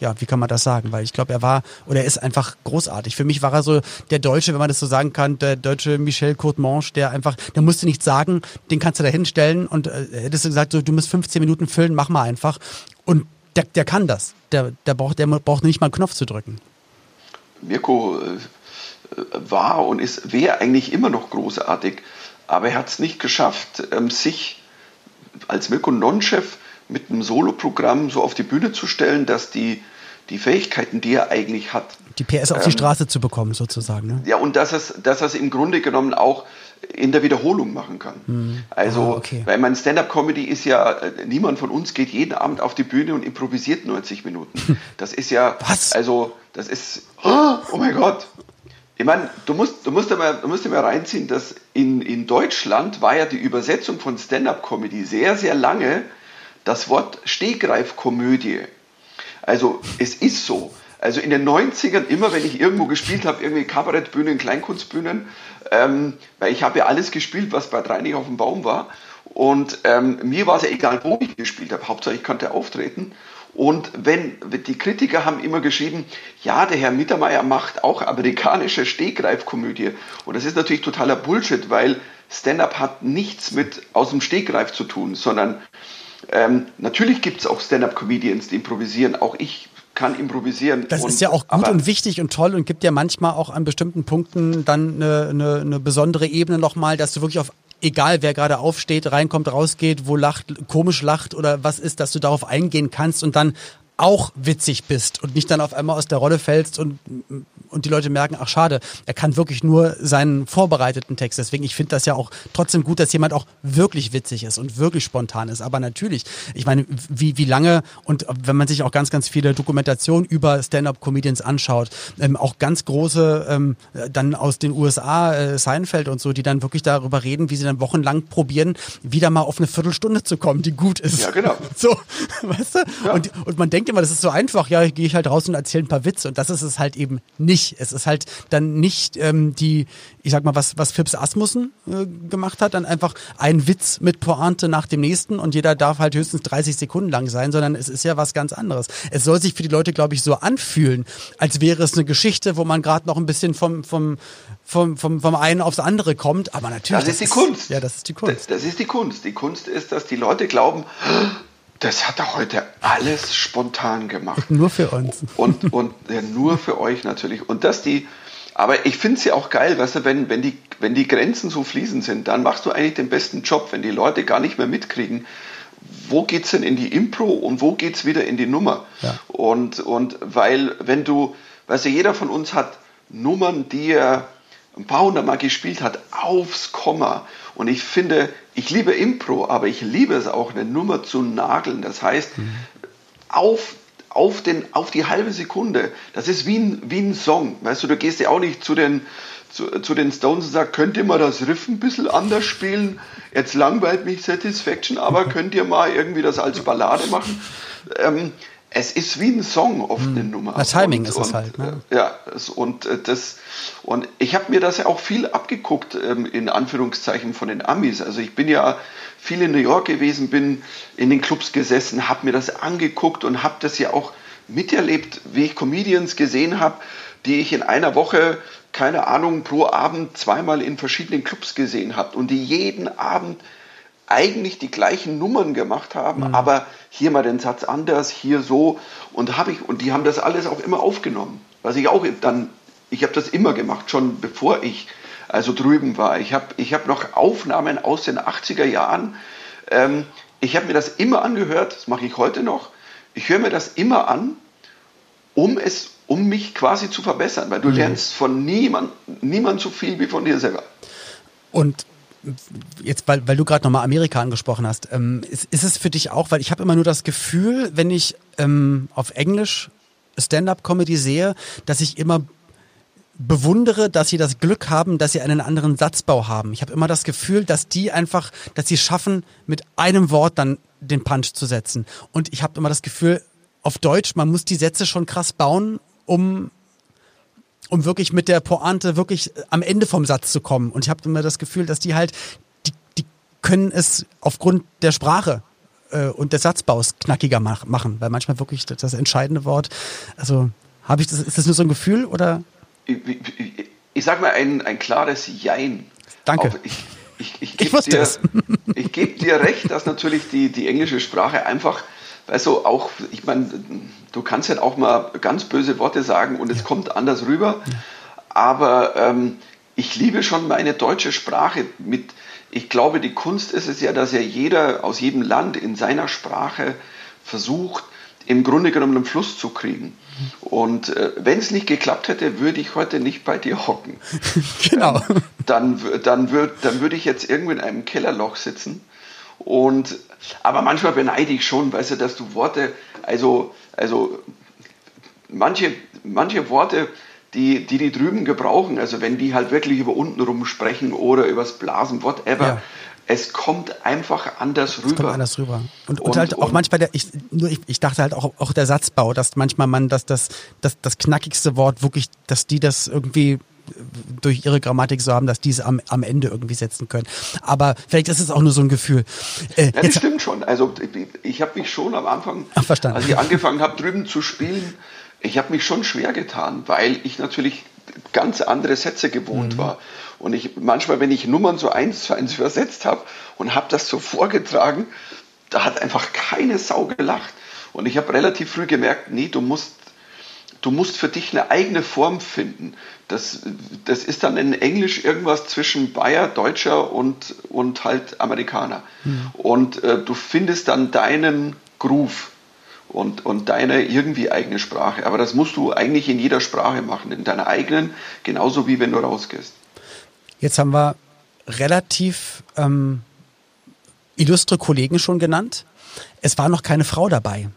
ja, wie kann man das sagen? Weil ich glaube, er war oder er ist einfach großartig. Für mich war er so der Deutsche, wenn man das so sagen kann, der deutsche Michel Courtemanche, der einfach, der musste nichts sagen, den kannst du da hinstellen und äh, hättest du gesagt, so, du musst 15 Minuten füllen, mach mal einfach. Und der, der kann das. Der, der, braucht, der braucht nicht mal einen Knopf zu drücken. Mirko äh, war und ist, wäre eigentlich immer noch großartig, aber er hat es nicht geschafft, ähm, sich als Mirko Non-Chef mit einem Soloprogramm so auf die Bühne zu stellen, dass die, die Fähigkeiten, die er eigentlich hat. Die PS auf ähm, die Straße zu bekommen, sozusagen. Ne? Ja, und dass er es dass es im Grunde genommen auch in der Wiederholung machen kann. Hm. Also, ah, okay. weil mein Stand-up-Comedy ist ja, äh, niemand von uns geht jeden Abend auf die Bühne und improvisiert 90 Minuten. (laughs) Das ist ja, Was? also, das ist, oh mein Gott. Ich meine, du musst, du musst, mal, du musst mal reinziehen, dass in, in Deutschland war ja die Übersetzung von Stand-up-Comedy sehr, sehr lange das Wort Stegreifkomödie. Also es ist so. Also in den 90ern, immer wenn ich irgendwo gespielt habe, irgendwie Kabarettbühnen, Kleinkunstbühnen, ähm, weil ich habe ja alles gespielt, was bei Dreinig auf dem Baum war. Und ähm, mir war es ja egal, wo ich gespielt habe. Hauptsache ich konnte auftreten. Und wenn die Kritiker haben immer geschrieben, ja, der Herr Mittermeier macht auch amerikanische Stegreifkomödie. Und das ist natürlich totaler Bullshit, weil Stand-up hat nichts mit aus dem Stegreif zu tun, sondern ähm, natürlich gibt es auch Stand-up-Comedians, die improvisieren. Auch ich kann improvisieren. Das und, ist ja auch gut und wichtig und toll und gibt ja manchmal auch an bestimmten Punkten dann eine, eine, eine besondere Ebene nochmal, dass du wirklich auf egal wer gerade aufsteht, reinkommt, rausgeht, wo lacht, komisch lacht oder was ist, dass du darauf eingehen kannst und dann auch witzig bist und nicht dann auf einmal aus der Rolle fällst und und die Leute merken, ach schade, er kann wirklich nur seinen vorbereiteten Text. Deswegen, ich finde das ja auch trotzdem gut, dass jemand auch wirklich witzig ist und wirklich spontan ist. Aber natürlich, ich meine, wie, wie lange und wenn man sich auch ganz, ganz viele Dokumentationen über Stand-up-Comedians anschaut, ähm, auch ganz große ähm, dann aus den USA, äh, Seinfeld und so, die dann wirklich darüber reden, wie sie dann wochenlang probieren, wieder mal auf eine Viertelstunde zu kommen, die gut ist. Ja, genau. (laughs) So, (laughs) weißt du? Ja. Und, und man denkt immer, das ist so einfach, ja, gehe ich halt raus und erzähle ein paar Witze. Und das ist es halt eben nicht. Es ist halt dann nicht ähm, die, ich sag mal, was, was Phipps Asmussen äh, gemacht hat, dann einfach ein Witz mit Pointe nach dem nächsten und jeder darf halt höchstens 30 Sekunden lang sein, sondern es ist ja was ganz anderes. Es soll sich für die Leute, glaube ich, so anfühlen, als wäre es eine Geschichte, wo man gerade noch ein bisschen vom, vom, vom, vom, vom einen aufs andere kommt, aber natürlich. Das ist die Kunst. Ja, das ist die Kunst. Das, das ist die Kunst. Die Kunst ist, dass die Leute glauben, das hat er heute alles spontan gemacht. (laughs) nur für uns. Und, und ja, nur für euch natürlich. Und dass die, aber ich finde es ja auch geil, weißt du, wenn, wenn, die, wenn die Grenzen so fließend sind, dann machst du eigentlich den besten Job, wenn die Leute gar nicht mehr mitkriegen, wo geht es denn in die Impro und wo geht es wieder in die Nummer. Ja. Und, und weil, wenn du, weißt du, jeder von uns hat Nummern, die er ein paar hundert Mal gespielt hat, aufs Komma. Und ich finde, ich liebe Impro, aber ich liebe es auch, eine Nummer zu nageln. Das heißt, mhm. auf, auf, den, auf die halbe Sekunde. Das ist wie ein, wie ein Song. Weißt du, du gehst ja auch nicht zu den, zu, zu den Stones und sagst, könnt ihr mal das Riff ein bisschen anders spielen? Jetzt langweilt mich Satisfaction, aber könnt ihr mal irgendwie das als Ballade machen? Ähm, es ist wie ein Song oft eine hm. Nummer. Das Timing und, ist es halt. Ne? Äh, ja, und äh, das und ich habe mir das ja auch viel abgeguckt ähm, in Anführungszeichen von den Amis. Also ich bin ja viel in New York gewesen, bin in den Clubs gesessen, habe mir das angeguckt und habe das ja auch miterlebt, wie ich Comedians gesehen habe, die ich in einer Woche keine Ahnung pro Abend zweimal in verschiedenen Clubs gesehen habe und die jeden Abend eigentlich die gleichen Nummern gemacht haben, mhm. aber hier mal den Satz anders, hier so und habe ich und die haben das alles auch immer aufgenommen. Was ich auch dann, ich habe das immer gemacht, schon bevor ich also drüben war. Ich habe ich hab noch Aufnahmen aus den 80er Jahren. Ähm, ich habe mir das immer angehört, das mache ich heute noch. Ich höre mir das immer an, um es, um mich quasi zu verbessern, weil du mhm. lernst von niemand, niemand so viel wie von dir selber. Und jetzt, weil, weil du gerade nochmal Amerika angesprochen hast, ähm, ist, ist es für dich auch, weil ich habe immer nur das Gefühl, wenn ich ähm, auf Englisch Stand-up-Comedy sehe, dass ich immer bewundere, dass sie das Glück haben, dass sie einen anderen Satzbau haben. Ich habe immer das Gefühl, dass die einfach, dass sie schaffen, mit einem Wort dann den Punch zu setzen. Und ich habe immer das Gefühl, auf Deutsch, man muss die Sätze schon krass bauen, um um wirklich mit der Pointe wirklich äh, am Ende vom Satz zu kommen. Und ich habe immer das Gefühl, dass die halt, die, die können es aufgrund der Sprache äh, und des Satzbaus knackiger mach, machen, weil manchmal wirklich das, das entscheidende Wort, also habe ich das, ist das nur so ein Gefühl oder? Ich, ich, ich sag mal ein, ein klares Jein. Danke. Auch ich, ich, ich, (laughs) ich wusste dir, (laughs) ich gebe dir recht, dass natürlich die, die englische Sprache einfach also auch, ich meine, du kannst halt auch mal ganz böse Worte sagen und es ja. kommt anders rüber. Ja. Aber ähm, ich liebe schon meine deutsche Sprache. Mit, ich glaube, die Kunst ist es ja, dass ja jeder aus jedem Land in seiner Sprache versucht, im Grunde genommen einen Fluss zu kriegen. Und äh, wenn es nicht geklappt hätte, würde ich heute nicht bei dir hocken. (laughs) genau. Ähm, dann dann würde dann würd ich jetzt irgendwo in einem Kellerloch sitzen und, aber manchmal beneide ich schon, weißt du, dass du Worte, also, also manche, manche Worte, die, die die drüben gebrauchen, also wenn die halt wirklich über unten rum sprechen oder übers Blasen, whatever, ja. es kommt einfach anders rüber. Es kommt anders rüber. Und, und, und halt auch manchmal, der, ich, nur ich, ich dachte halt auch, auch der Satzbau, dass manchmal man das, das, das, das knackigste Wort wirklich, dass die das irgendwie durch ihre Grammatik so haben, dass die es am, am Ende irgendwie setzen können. Aber vielleicht ist es auch nur so ein Gefühl. Äh, ja, das stimmt schon. Also ich, habe mich schon am Anfang, Ach, als ich angefangen habe, drüben zu spielen, ich habe mich schon schwer getan, weil ich natürlich ganz andere Sätze gewohnt mhm. war. Und ich manchmal, wenn ich Nummern so eins zu eins übersetzt habe und habe das so vorgetragen, da hat einfach keine Sau gelacht. Und ich habe relativ früh gemerkt, nee, du musst du musst für dich eine eigene Form finden. Das, das ist dann in Englisch irgendwas zwischen Bayer, Deutscher und, und halt Amerikaner. Mhm. Und äh, du findest dann deinen Groove. und, und deine irgendwie eigene Sprache. Aber das musst du eigentlich in jeder Sprache machen, in deiner eigenen, genauso wie wenn du rausgehst. Jetzt haben wir relativ ähm, illustre Kollegen schon genannt. Es war noch keine Frau dabei.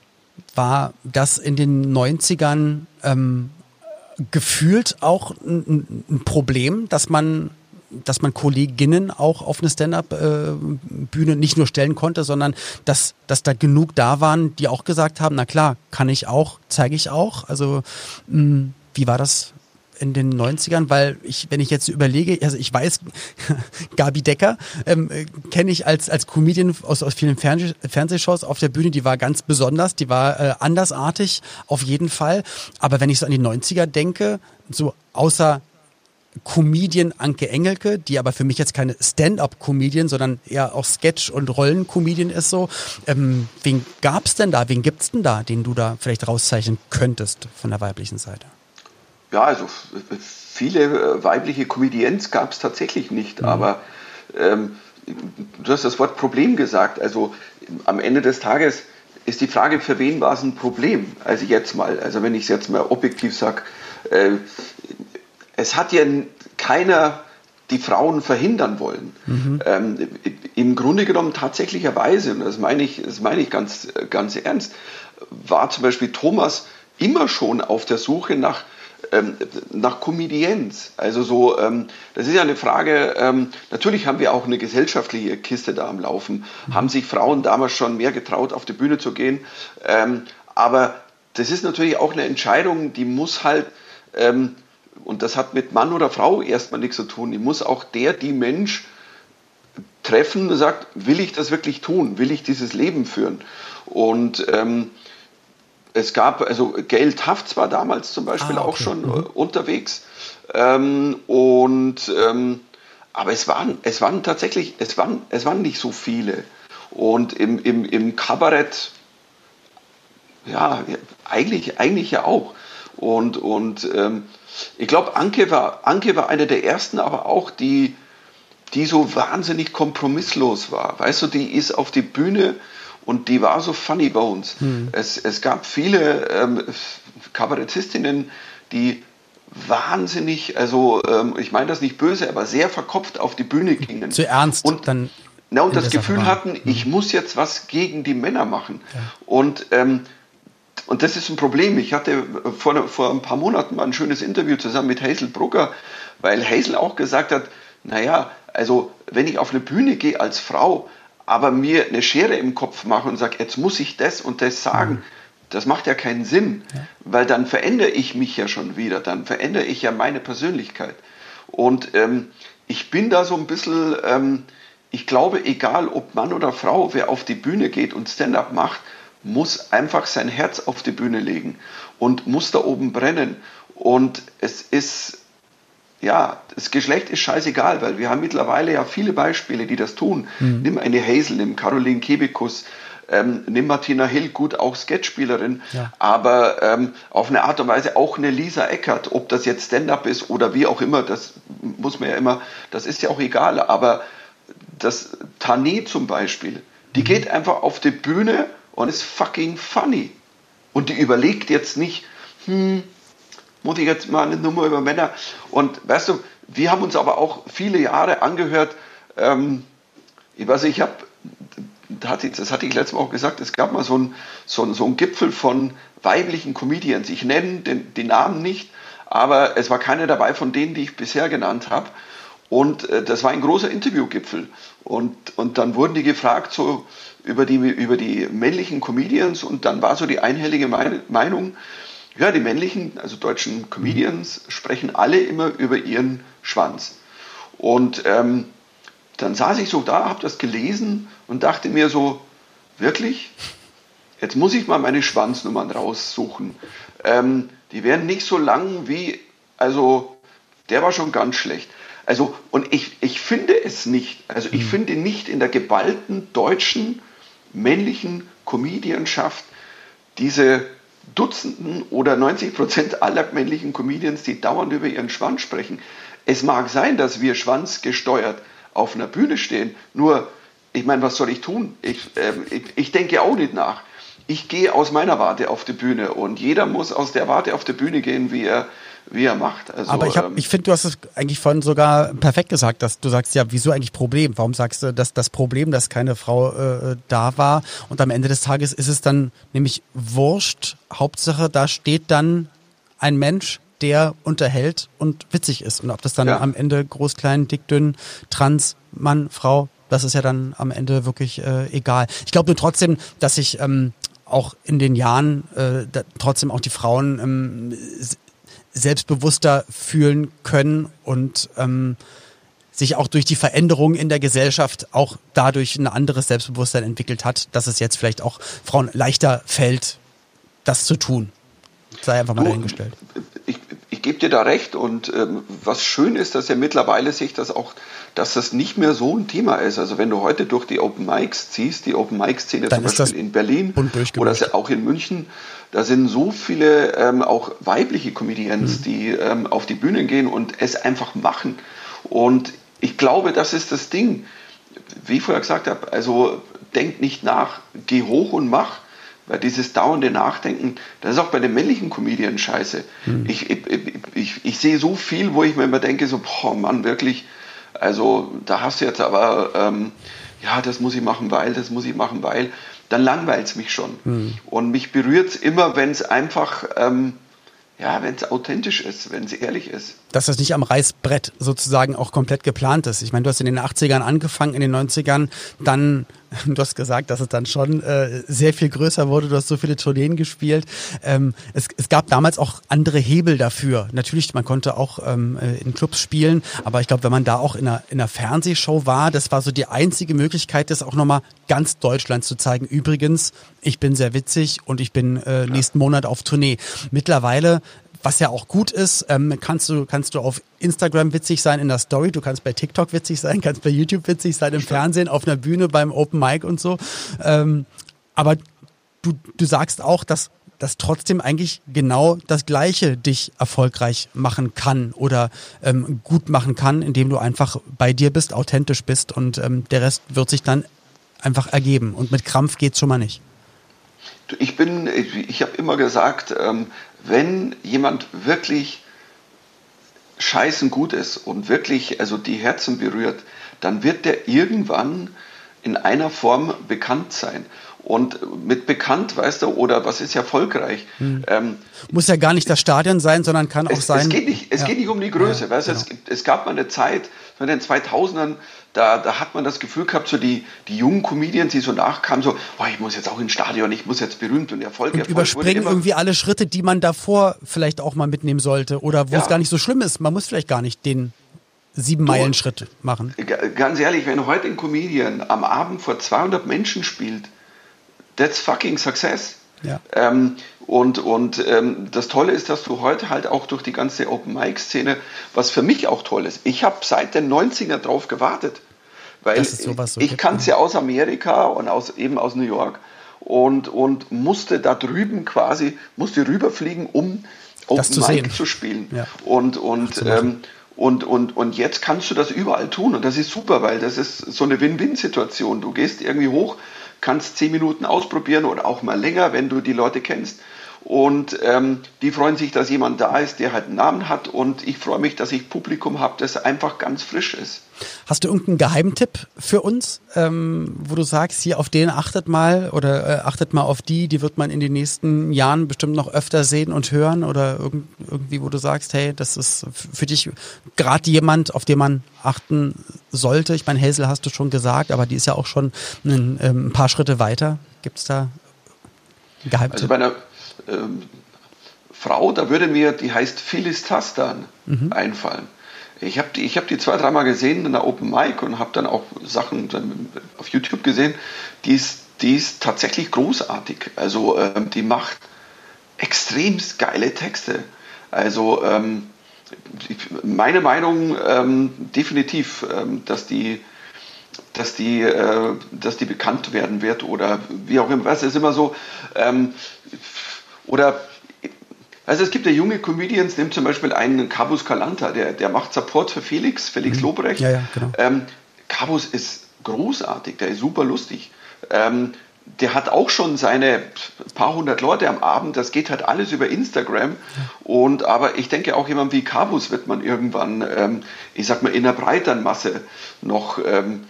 War das in den 90ern ähm, gefühlt auch ein, ein Problem, dass man dass man Kolleginnen auch auf eine Stand-up-Bühne nicht nur stellen konnte, sondern dass, dass da genug da waren, die auch gesagt haben, na klar, kann ich auch, zeige ich auch. Also mh, wie war das in den 90ern, weil ich, wenn ich jetzt überlege, also ich weiß, (laughs) Gabi Decker ähm, kenne ich als, als Comedian aus, aus vielen Fernseh Fernsehshows auf der Bühne, die war ganz besonders, die war äh, andersartig, auf jeden Fall. Aber wenn ich so an die 90er denke, so außer Comedian Anke Engelke, die aber für mich jetzt keine Stand-up-Comedian, sondern eher auch Sketch- und Rollen-Comedian ist so. Ähm, wen gab's denn da, wen gibt's denn da, den du da vielleicht rauszeichnen könntest von der weiblichen Seite? Ja, also viele äh, weibliche Comedians gab es tatsächlich nicht, mhm. aber ähm, du hast das Wort Problem gesagt. Also am Ende des Tages ist die Frage, für wen war es ein Problem? Also jetzt mal, also wenn ich es jetzt mal objektiv sage, äh, es hat ja keiner die Frauen verhindern wollen. Mhm. Ähm, Im Grunde genommen tatsächlicherweise, und das meine ich, das meine ich ganz, ganz ernst, war zum Beispiel Thomas immer schon auf der Suche nach ähm, nach Comedienz. Also so, ähm, das ist ja eine Frage, ähm, natürlich haben wir auch eine gesellschaftliche Kiste da am Laufen. Mhm. Haben sich Frauen damals schon mehr getraut, auf die Bühne zu gehen? Ähm, aber das ist natürlich auch eine Entscheidung, die muss halt, ähm, und das hat mit Mann oder Frau erstmal nichts zu tun, die muss auch der, die Mensch treffen und sagt, will ich das wirklich tun? Will ich dieses Leben führen? Und ähm, es gab, also Gail Tafts war damals zum Beispiel ah, okay. auch schon mhm. Äh, unterwegs. Ähm, und ähm, aber es waren, es waren tatsächlich, es waren, es waren nicht so viele. Und im, im, im Kabarett, ja, eigentlich, eigentlich ja auch. Und, und ähm, ich glaube, Anke war, Anke war eine der ersten, aber auch die, die so wahnsinnig kompromisslos war. Weißt du, die ist auf die Bühne und die war so funny bei uns. Hm. Es, es gab viele ähm, Kabarettistinnen, die wahnsinnig, also ähm, ich meine das nicht böse, aber sehr verkopft auf die Bühne gingen. Zu ernst und dann. Na, und das Gefühl hatten, hm. ich muss jetzt was gegen die Männer machen. Ja. Und, ähm, und das ist ein Problem. Ich hatte vor, vor ein paar Monaten mal ein schönes Interview zusammen mit Hazel Brugger, weil Hazel auch gesagt hat, naja, also wenn ich auf eine Bühne gehe als Frau, aber mir eine Schere im Kopf mache und sage, jetzt muss ich das und das sagen, mhm. das macht ja keinen Sinn, ja. weil dann verändere ich mich ja schon wieder, dann verändere ich ja meine Persönlichkeit. Und ähm, ich bin da so ein bisschen, ähm, ich glaube, egal ob Mann oder Frau, wer auf die Bühne geht und Stand-up macht, muss einfach sein Herz auf die Bühne legen und muss da oben brennen. Und es ist ja, das Geschlecht ist scheißegal, weil wir haben mittlerweile ja viele Beispiele, die das tun. Mhm. Nimm eine Hazel, nimm Caroline Kebekus, ähm, nimm Martina Hill, gut, auch Sketchspielerin, ja. aber ähm, auf eine Art und Weise auch eine Lisa Eckert, ob das jetzt Stand-up ist oder wie auch immer, das muss man ja immer, das ist ja auch egal, aber das Tané zum Beispiel, die mhm. geht einfach auf die Bühne und ist fucking funny. Und die überlegt jetzt nicht, hm, muss ich jetzt mal eine Nummer über Männer. Und weißt du, wir haben uns aber auch viele Jahre angehört, ähm, ich weiß, ich habe, das hatte ich letztes Mal auch gesagt, es gab mal so einen so so ein Gipfel von weiblichen Comedians. Ich nenne den, die Namen nicht, aber es war keiner dabei von denen, die ich bisher genannt habe. Und äh, das war ein großer Interviewgipfel. Und, und dann wurden die gefragt so über die, über die männlichen Comedians und dann war so die einhellige Meinung, ja, die männlichen, also deutschen Comedians, sprechen alle immer über ihren Schwanz. Und ähm, dann saß ich so da, habe das gelesen und dachte mir so, wirklich? Jetzt muss ich mal meine Schwanznummern raussuchen. Ähm, die wären nicht so lang wie, also der war schon ganz schlecht. Also, und ich, ich finde es nicht, also ich mhm. finde nicht in der geballten deutschen männlichen Comedianschaft diese Dutzenden oder 90 Prozent aller männlichen Comedians, die dauernd über ihren Schwanz sprechen. Es mag sein, dass wir schwanzgesteuert auf einer Bühne stehen, nur, ich meine, was soll ich tun? Ich, äh, ich, ich denke auch nicht nach. ich gehe aus meiner Warte auf die Bühne und jeder muss aus der Warte auf die Bühne gehen, wie er, wie er macht. Also, Aber ich, ähm, ich finde, du hast es eigentlich vorhin sogar perfekt gesagt, dass du sagst, ja, wieso eigentlich Problem? Warum sagst du, dass das Problem, dass keine Frau äh, da war und am Ende des Tages ist es dann nämlich wurscht. Hauptsache, da steht dann ein Mensch, der unterhält und witzig ist. Und ob das dann ja. am Ende groß, klein, dick, dünn, trans, Mann, Frau, das ist ja dann am Ende wirklich äh, egal. Ich glaube nur trotzdem, dass ich ähm, auch in den Jahren äh, da, trotzdem auch die Frauen ähm, selbstbewusster fühlen können und ähm, sich auch durch die Veränderung in der Gesellschaft auch dadurch ein anderes Selbstbewusstsein entwickelt hat, dass es jetzt vielleicht auch Frauen leichter fällt, das zu tun. Sei einfach mal du, dahingestellt. Ich, gebe dir da recht und ähm, was schön ist, dass ja mittlerweile sich das auch, dass das nicht mehr so ein Thema ist. Also wenn du heute durch die Open Mics ziehst, die Open Mic Szene zum Beispiel in Berlin oder auch in München, da sind so viele ähm, auch weibliche Comedians, mhm. die ähm, auf die Bühne gehen und es einfach machen. Und ich glaube, das ist das Ding. Wie ich vorher gesagt habe, also denk nicht nach, geh hoch und mach. Weil dieses dauernde Nachdenken, das ist auch bei den männlichen Comedians scheiße. Mhm. Ich, ich, ich, ich, sehe so viel, wo ich mir immer denke, so, boah, Mann, wirklich, also da hast du jetzt aber, ähm, ja, das muss ich machen, weil, das muss ich machen, weil dann langweilt es mich schon. Mhm. Und mich berührt es immer, wenn es einfach, ähm, ja, wenn es authentisch ist, wenn es ehrlich ist. Dass das nicht am Reißbrett sozusagen auch komplett geplant ist. Ich meine, du hast in den 80ern angefangen, in den 90ern, dann (laughs) Du hast gesagt, dass es dann schon äh, sehr viel größer wurde. Du hast so viele Tourneen gespielt. Ähm, es, es gab damals auch andere Hebel dafür. Natürlich, man konnte auch ähm, äh, in Clubs spielen, aber ich glaube, wenn man da auch in einer, in einer Fernsehshow war, das war so die einzige Möglichkeit, das auch nochmal ganz Deutschland zu zeigen. Übrigens, ich bin sehr witzig und ich bin äh, nächsten Monat auf Tournee. Mittlerweile was ja auch gut ist, ähm, kannst du kannst du auf Instagram witzig sein in der Story, du kannst bei TikTok witzig sein, kannst bei YouTube witzig sein, im Fernsehen, auf einer Bühne, beim Open Mic und so. Ähm, aber du, du sagst auch, dass dass trotzdem eigentlich genau das Gleiche dich erfolgreich machen kann oder ähm, gut machen kann, indem du einfach bei dir bist, authentisch bist und ähm, der Rest wird sich dann einfach ergeben. Und mit Krampf geht's schon mal nicht. Ich bin, ich, habe immer gesagt, ähm, wenn jemand wirklich scheißen gut ist und wirklich also die Herzen berührt, dann wird der irgendwann in einer Form bekannt sein. Und mit bekannt, weißt du, oder was ist erfolgreich? Hm. Ähm, Muss ja gar nicht das Stadion sein, sondern kann auch es, sein. Es geht nicht, es ja. geht nicht um die Größe, ja, weißt du, genau. es, es, gab mal eine Zeit, in den 2000ern, da, da hat man das Gefühl gehabt, so die, die jungen Comedians, die so nachkamen, so, oh, ich muss jetzt auch ins Stadion, ich muss jetzt berühmt und Erfolg. Und überspringen irgendwie alle Schritte, die man davor vielleicht auch mal mitnehmen sollte oder wo ja. es gar nicht so schlimm ist. Man muss vielleicht gar nicht den sieben Meilen Schritt machen. Ganz ehrlich, wenn heute ein Comedian am Abend vor 200 Menschen spielt, that's fucking success. Ja. Ähm, und und ähm, das Tolle ist, dass du heute halt auch durch die ganze Open-Mic-Szene, was für mich auch toll ist, ich habe seit den 90er drauf gewartet. Weil so ich kann es ja aus Amerika und aus, eben aus New York und, und musste da drüben quasi, musste rüberfliegen, um Open zu Mic sehen. zu spielen. Ja. Und, und, ähm, und, und, und jetzt kannst du das überall tun und das ist super, weil das ist so eine Win-Win-Situation. Du gehst irgendwie hoch, kannst zehn Minuten ausprobieren oder auch mal länger, wenn du die Leute kennst. Und ähm, die freuen sich, dass jemand da ist, der halt einen Namen hat. Und ich freue mich, dass ich Publikum habe, das einfach ganz frisch ist. Hast du irgendeinen Geheimtipp für uns, ähm, wo du sagst, hier auf den achtet mal oder äh, achtet mal auf die, die wird man in den nächsten Jahren bestimmt noch öfter sehen und hören oder irg irgendwie, wo du sagst, hey, das ist für dich gerade jemand, auf den man achten sollte. Ich meine, Hazel hast du schon gesagt, aber die ist ja auch schon ein, ähm, ein paar Schritte weiter. Gibt es da Geheimtipp? Also bei einer ähm, Frau, da würde mir, die heißt Phyllis Tastan mhm. einfallen. Ich habe die, hab die zwei, dreimal gesehen in der Open Mic und habe dann auch Sachen auf YouTube gesehen. Die ist, die ist tatsächlich großartig. Also ähm, die macht extrem geile Texte. Also ähm, meine Meinung ähm, definitiv, ähm, dass die dass die, äh, dass die bekannt werden wird oder wie auch immer. Es ist immer so, ähm, oder also es gibt ja junge Comedians, nimmt zum Beispiel einen Cabus Calanta, der, der macht Support für Felix, Felix mhm. Lobrecht. Ja, ja, genau. Ähm, Cabus ist großartig, der ist super lustig. Ähm, der hat auch schon seine paar hundert Leute am Abend. Das geht halt alles über Instagram. Und aber ich denke auch jemand wie Cabus wird man irgendwann, ähm, ich sag mal, in einer breiteren Masse noch. Ähm,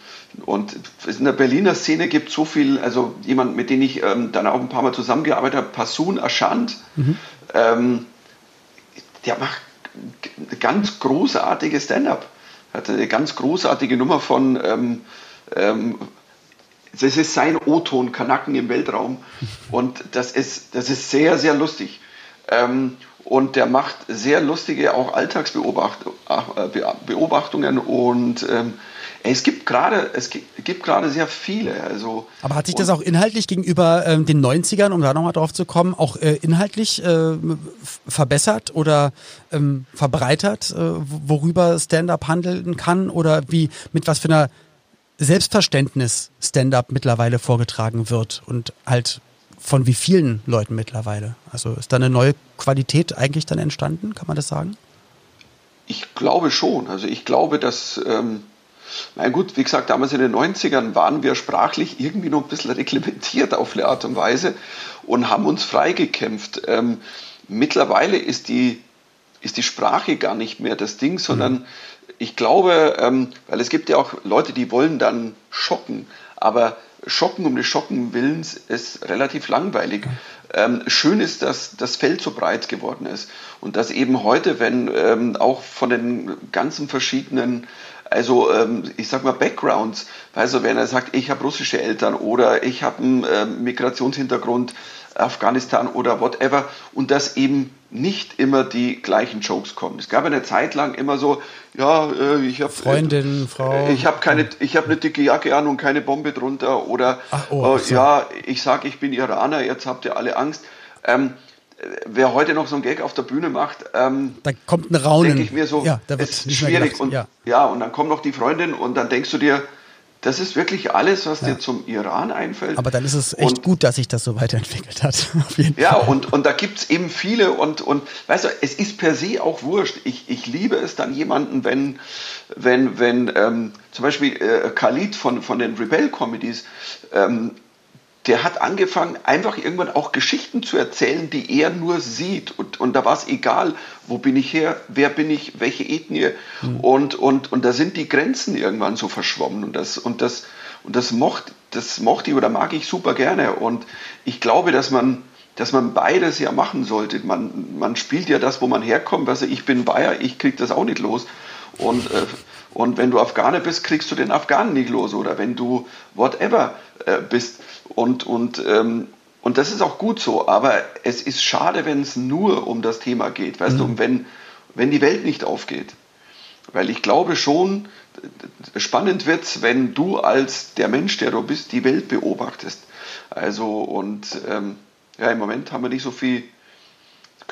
und in der Berliner Szene gibt es so viel, also jemand, mit dem ich ähm, dann auch ein paar Mal zusammengearbeitet habe, Passun Aschant, mhm. Ähm, der macht ganz großartige Stand-up. Hat eine ganz großartige Nummer von ähm, ähm, das ist sein O-Ton, Kanaken im Weltraum. (laughs) Und das ist, das ist sehr, sehr lustig. Ähm, und der macht sehr lustige auch Alltagsbeobachtungen und ähm, es gibt gerade es gibt gerade sehr viele also aber hat sich das auch inhaltlich gegenüber ähm, den 90ern um da nochmal drauf zu kommen auch äh, inhaltlich äh, verbessert oder ähm, verbreitert äh, worüber Stand-up handeln kann oder wie mit was für einer Selbstverständnis Stand-up mittlerweile vorgetragen wird und halt von wie vielen Leuten mittlerweile? Also ist da eine neue Qualität eigentlich dann entstanden, kann man das sagen? Ich glaube schon. Also ich glaube, dass, ähm, na gut, wie gesagt, damals in den 90ern waren wir sprachlich irgendwie noch ein bisschen reglementiert auf eine Art und Weise und haben uns freigekämpft. Ähm, mittlerweile ist die, ist die Sprache gar nicht mehr das Ding, sondern mhm ich glaube, ähm, weil es gibt ja auch Leute, die wollen dann schocken, aber Schocken um des Schocken Willens ist relativ langweilig. Ähm, schön ist, dass das Feld so breit geworden ist und dass eben heute, wenn ähm, auch von den ganzen verschiedenen, also ähm, ich sag mal Backgrounds, also wenn er sagt, ich habe russische Eltern oder ich habe einen ähm, Migrationshintergrund, Afghanistan oder whatever und dass eben nicht immer die gleichen Jokes kommen. Es gab eine Zeit lang immer so, ja, äh, ich habe Freundin, äh, Frau, ich habe keine, ich habe eine dicke Jacke an und keine Bombe drunter oder Ach, oh, äh, ja, ich sage, ich bin Iraner, jetzt habt ihr alle Angst. Ähm, wer heute noch so einen Gag auf der Bühne macht, ähm, da kommt ein Raunen. Denke ich mir so, ja, da wird ist schwierig. Und, ja. ja, und dann kommt noch die Freundin und dann denkst du dir, das ist wirklich alles, was ja. dir zum Iran einfällt. Aber dann ist es echt und, gut, dass sich das so weiterentwickelt hat. (laughs) ja, und, und da gibt es eben viele und, und weißt du, es ist per se auch wurscht. Ich, ich liebe es dann jemanden, wenn, wenn, wenn ähm, zum Beispiel äh, Khalid von, von den Rebell-Comedies ähm, der hat angefangen, einfach irgendwann auch Geschichten zu erzählen, die er nur sieht. Und, und da war es egal, wo bin ich her, wer bin ich, welche Ethnie. Mhm. Und, und, und da sind die Grenzen irgendwann so verschwommen. Und das, und das, und das mochte, das mochte ich oder mag ich super gerne. Und ich glaube, dass man, dass man beides ja machen sollte. Man, man spielt ja das, wo man herkommt. Also ich bin Bayer, ich krieg das auch nicht los. Und, äh, und wenn du Afghane bist, kriegst du den Afghanen nicht los. Oder wenn du whatever äh, bist. Und, und, ähm, und das ist auch gut so, aber es ist schade, wenn es nur um das Thema geht, weißt mhm. du, wenn, wenn die Welt nicht aufgeht. Weil ich glaube schon, spannend wird es, wenn du als der Mensch, der du bist, die Welt beobachtest. Also und ähm, ja, im Moment haben wir nicht so viel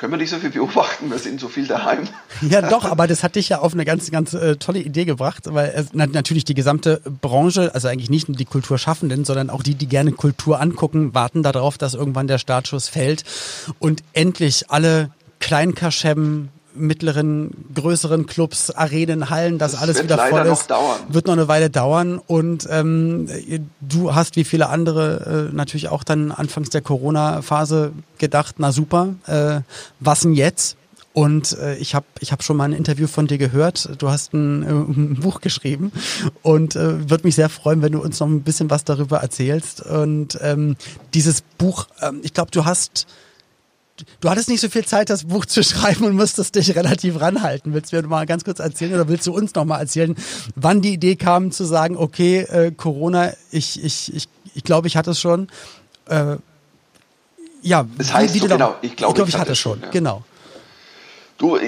können wir nicht so viel beobachten, wir sind so viel daheim. Ja, doch, aber das hat dich ja auf eine ganz, ganz äh, tolle Idee gebracht, weil na, natürlich die gesamte Branche, also eigentlich nicht nur die Kulturschaffenden, sondern auch die, die gerne Kultur angucken, warten darauf, dass irgendwann der Startschuss fällt und endlich alle Kleinkaschem, mittleren, größeren Clubs, Arenen, Hallen, das, das alles wieder voll ist, noch wird noch eine Weile dauern. Und ähm, du hast wie viele andere äh, natürlich auch dann anfangs der Corona-Phase gedacht, na super, äh, was denn jetzt? Und äh, ich habe ich hab schon mal ein Interview von dir gehört. Du hast ein, äh, ein Buch geschrieben und äh, würde mich sehr freuen, wenn du uns noch ein bisschen was darüber erzählst. Und ähm, dieses Buch, ähm, ich glaube, du hast du hattest nicht so viel Zeit, das Buch zu (laughs) schreiben und musstest dich relativ ranhalten. Willst du mir mal ganz kurz erzählen oder willst du uns noch mal erzählen, wann die Idee kam zu sagen, okay, äh, Corona, ich, ich, ich, ich glaube, ich hatte es schon. Äh, ja, das heißt, wie, wie so, genau, ich glaube, ich, glaub, ich, ich hatte es schon, ja. genau. Du,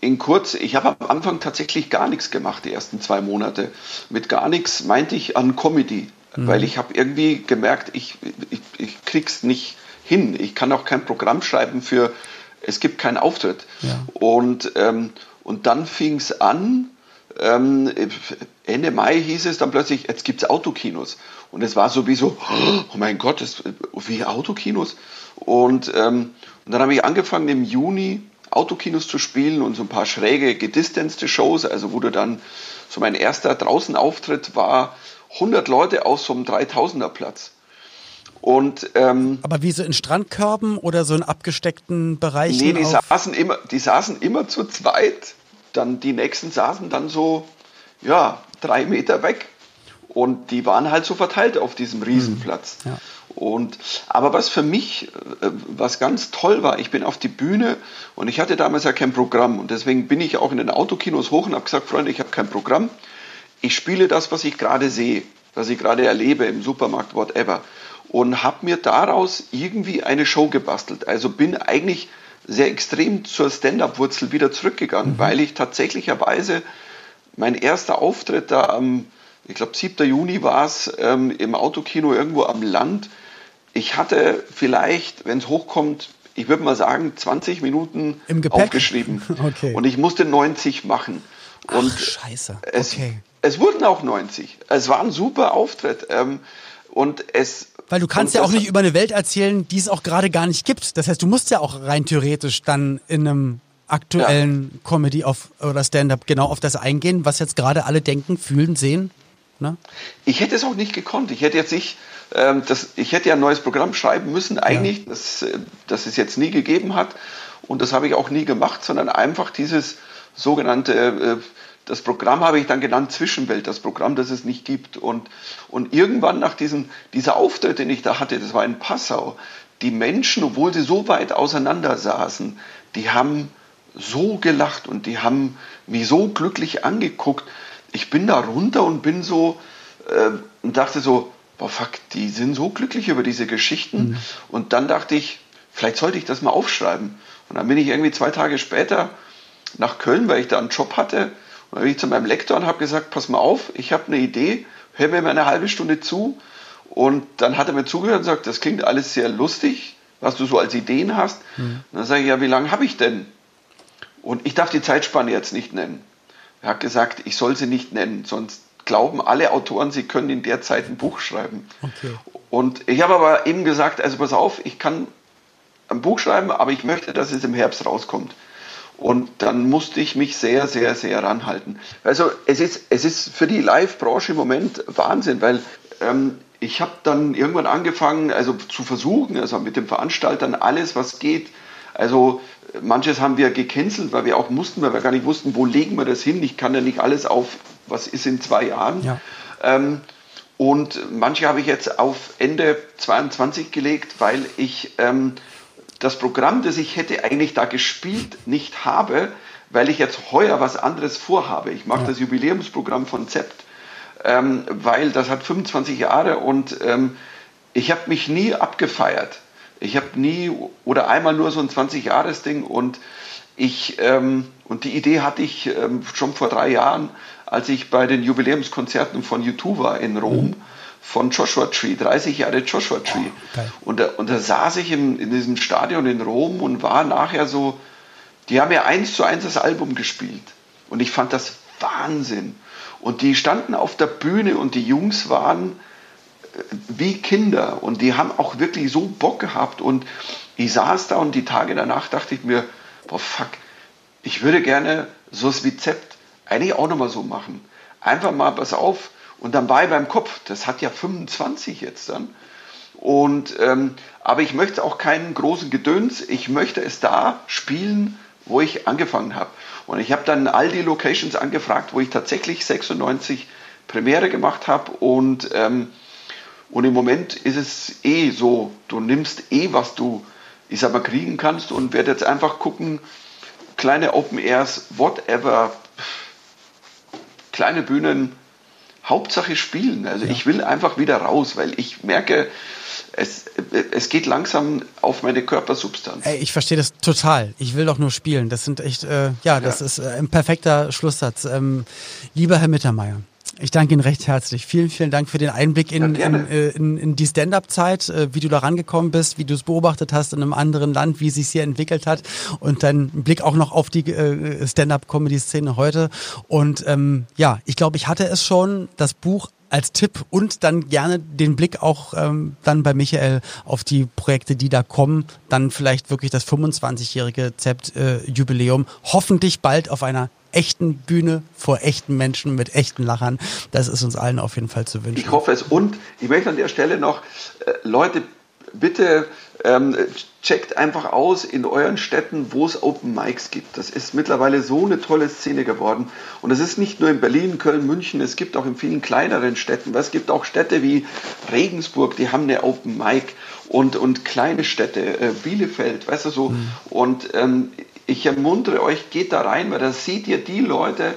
in kurz, ich habe am Anfang tatsächlich gar nichts gemacht, die ersten zwei Monate. Mit gar nichts meinte ich an Comedy, mhm. weil ich habe irgendwie gemerkt, ich, ich, ich krieg's nicht hin. Ich kann auch kein Programm schreiben für, es gibt keinen Auftritt. Ja. Und, ähm, und dann fing es an, ähm, Ende Mai hieß es dann plötzlich, jetzt gibt es Autokinos. Und es war sowieso, oh mein Gott, das, wie Autokinos? Und, ähm, und dann habe ich angefangen im Juni Autokinos zu spielen und so ein paar schräge gedistanzte Shows, also wo du dann, so mein erster Draußenauftritt war 100 Leute aus so einem 3000er Platz. Und, ähm, Aber wie so in Strandkörben oder so in abgesteckten Bereichen? Nee, die saßen, immer, die saßen immer zu zweit. Dann die nächsten saßen dann so, ja, drei Meter weg. Und die waren halt so verteilt auf diesem Riesenplatz. Mhm. Ja. Und, aber was für mich, äh, was ganz toll war, ich bin auf die Bühne und ich hatte damals ja kein Programm. Und deswegen bin ich auch in den Autokinos hoch und habe gesagt, Freunde, ich habe kein Programm. Ich spiele das, was ich gerade sehe, was ich gerade erlebe im Supermarkt, whatever. Und habe mir daraus irgendwie eine Show gebastelt. Also bin eigentlich sehr extrem zur Stand-up-Wurzel wieder zurückgegangen, mhm. weil ich tatsächlicherweise mein erster Auftritt da am, ich glaube 7. Juni war es, ähm, im Autokino irgendwo am Land, ich hatte vielleicht, wenn es hochkommt, ich würde mal sagen, 20 Minuten aufgeschrieben. (laughs) Okay. Und ich musste 90 machen. Und Ach, scheiße. Es, okay. es wurden auch 90. Es war ein super Auftritt. Ähm, und es. Weil du kannst ja auch nicht über eine Welt erzählen, die es auch gerade gar nicht gibt. Das heißt, du musst ja auch rein theoretisch dann in einem aktuellen ja. Comedy auf, oder Stand-up genau auf das eingehen, was jetzt gerade alle denken, fühlen, sehen. Ne? Ich hätte es auch nicht gekonnt. Ich hätte jetzt nicht ähm, das, ich hätte ja ein neues Programm schreiben müssen, eigentlich, ja. das, äh, das es jetzt nie gegeben hat. Und das habe ich auch nie gemacht, sondern einfach dieses sogenannte, äh, das Programm habe ich dann genannt Zwischenwelt, das Programm, das es nicht gibt. Und, und irgendwann nach diesem, dieser Auftritt, den ich da hatte, das war in Passau, die Menschen, obwohl sie so weit auseinander saßen, die haben so gelacht und die haben mich so glücklich angeguckt. Ich bin da runter und bin so äh, und dachte so, boah, fuck, die sind so glücklich über diese Geschichten. Mhm. Und dann dachte ich, vielleicht sollte ich das mal aufschreiben. Und dann bin ich irgendwie zwei Tage später nach Köln, weil ich da einen Job hatte. Und dann bin ich zu meinem Lektor und habe gesagt, pass mal auf, ich habe eine Idee, hör mir mal eine halbe Stunde zu. Und dann hat er mir zugehört und sagt, das klingt alles sehr lustig, was du so als Ideen hast. Mhm. Und dann sage ich, ja, wie lange habe ich denn? Und ich darf die Zeitspanne jetzt nicht nennen. Er hat gesagt, ich soll sie nicht nennen, sonst glauben alle Autoren, sie können in der Zeit ein Buch schreiben. Okay. Und ich habe aber eben gesagt, also pass auf, ich kann ein Buch schreiben, aber ich möchte, dass es im Herbst rauskommt. Und dann musste ich mich sehr, sehr, sehr ranhalten. Also es ist, es ist für die Live-Branche im Moment Wahnsinn, weil ähm, ich habe dann irgendwann angefangen, also zu versuchen, also mit den Veranstaltern alles, was geht. Also manches haben wir gecancelt, weil wir auch mussten, weil wir gar nicht wussten, wo legen wir das hin. Ich kann ja nicht alles auf was ist in zwei Jahren. Ja. Ähm, und manche habe ich jetzt auf Ende 22 gelegt, weil ich ähm, das Programm, das ich hätte eigentlich da gespielt, nicht habe, weil ich jetzt heuer was anderes vorhabe. Ich mache ja. das Jubiläumsprogramm von Zept, ähm, weil das hat 25 Jahre und ähm, ich habe mich nie abgefeiert. Ich habe nie oder einmal nur so ein 20-Jahres-Ding und ich ähm, und die Idee hatte ich ähm, schon vor drei Jahren als ich bei den Jubiläumskonzerten von U2 war in Rom, mhm. Von Joshua Tree, 30 Jahre Joshua Tree. Oh, und, da, und da saß ich im, in diesem Stadion in Rom und war nachher so, die haben ja eins zu eins das Album gespielt. Und ich fand das Wahnsinn. Und die standen auf der Bühne und die Jungs waren äh, wie Kinder und die haben auch wirklich so Bock gehabt. Und ich saß da und die Tage danach dachte ich mir, boah, fuck, ich würde gerne so das Rezept eigentlich auch nochmal so machen. Einfach mal, pass auf, und dann war ich beim Kopf, das hat ja 25 jetzt dann. Und, ähm, aber ich möchte auch keinen großen Gedöns, ich möchte es da spielen, wo ich angefangen habe. Und ich habe dann all die Locations angefragt, wo ich tatsächlich 96 Premiere gemacht habe. Und, ähm, und im Moment ist es eh so, du nimmst eh, was du, ich sag mal, kriegen kannst und werde jetzt einfach gucken, kleine Open Airs, whatever, kleine Bühnen, Hauptsache spielen. Also ja. ich will einfach wieder raus, weil ich merke, es, es geht langsam auf meine Körpersubstanz. Ey, ich verstehe das total. Ich will doch nur spielen. Das sind echt, äh, ja, das ja. ist äh, ein perfekter Schlusssatz. Ähm, lieber Herr Mittermeier, ich danke Ihnen recht herzlich. Vielen, vielen Dank für den Einblick in, ja, in, äh, in, in, die Stand-up-Zeit, äh, wie du da rangekommen bist, wie du es beobachtet hast in einem anderen Land, wie es sich hier entwickelt hat und dein Blick auch noch auf die äh, Stand-up-Comedy-Szene heute. Und ähm, ja, ich glaube, ich hatte es schon, das Buch als Tipp und dann gerne den Blick auch ähm, dann bei Michael auf die Projekte, die da kommen. Dann vielleicht wirklich das 25-jährige Zept-Jubiläum. Hoffentlich bald auf einer echten Bühne vor echten Menschen mit echten Lachern. Das ist uns allen auf jeden Fall zu wünschen. Ich hoffe es. Und ich möchte an der Stelle noch, äh, Leute, bitte ähm, checkt einfach aus in euren Städten, wo es Open Mics gibt. Das ist mittlerweile so eine tolle Szene geworden. Und es ist nicht nur in Berlin, Köln, München, es gibt auch in vielen kleineren Städten. Es gibt auch Städte wie Regensburg, die haben eine Open Mic und, und kleine Städte, äh, Bielefeld, weißt du so. Mhm. Und ähm, ich ermuntere euch, geht da rein, weil da seht ihr die Leute,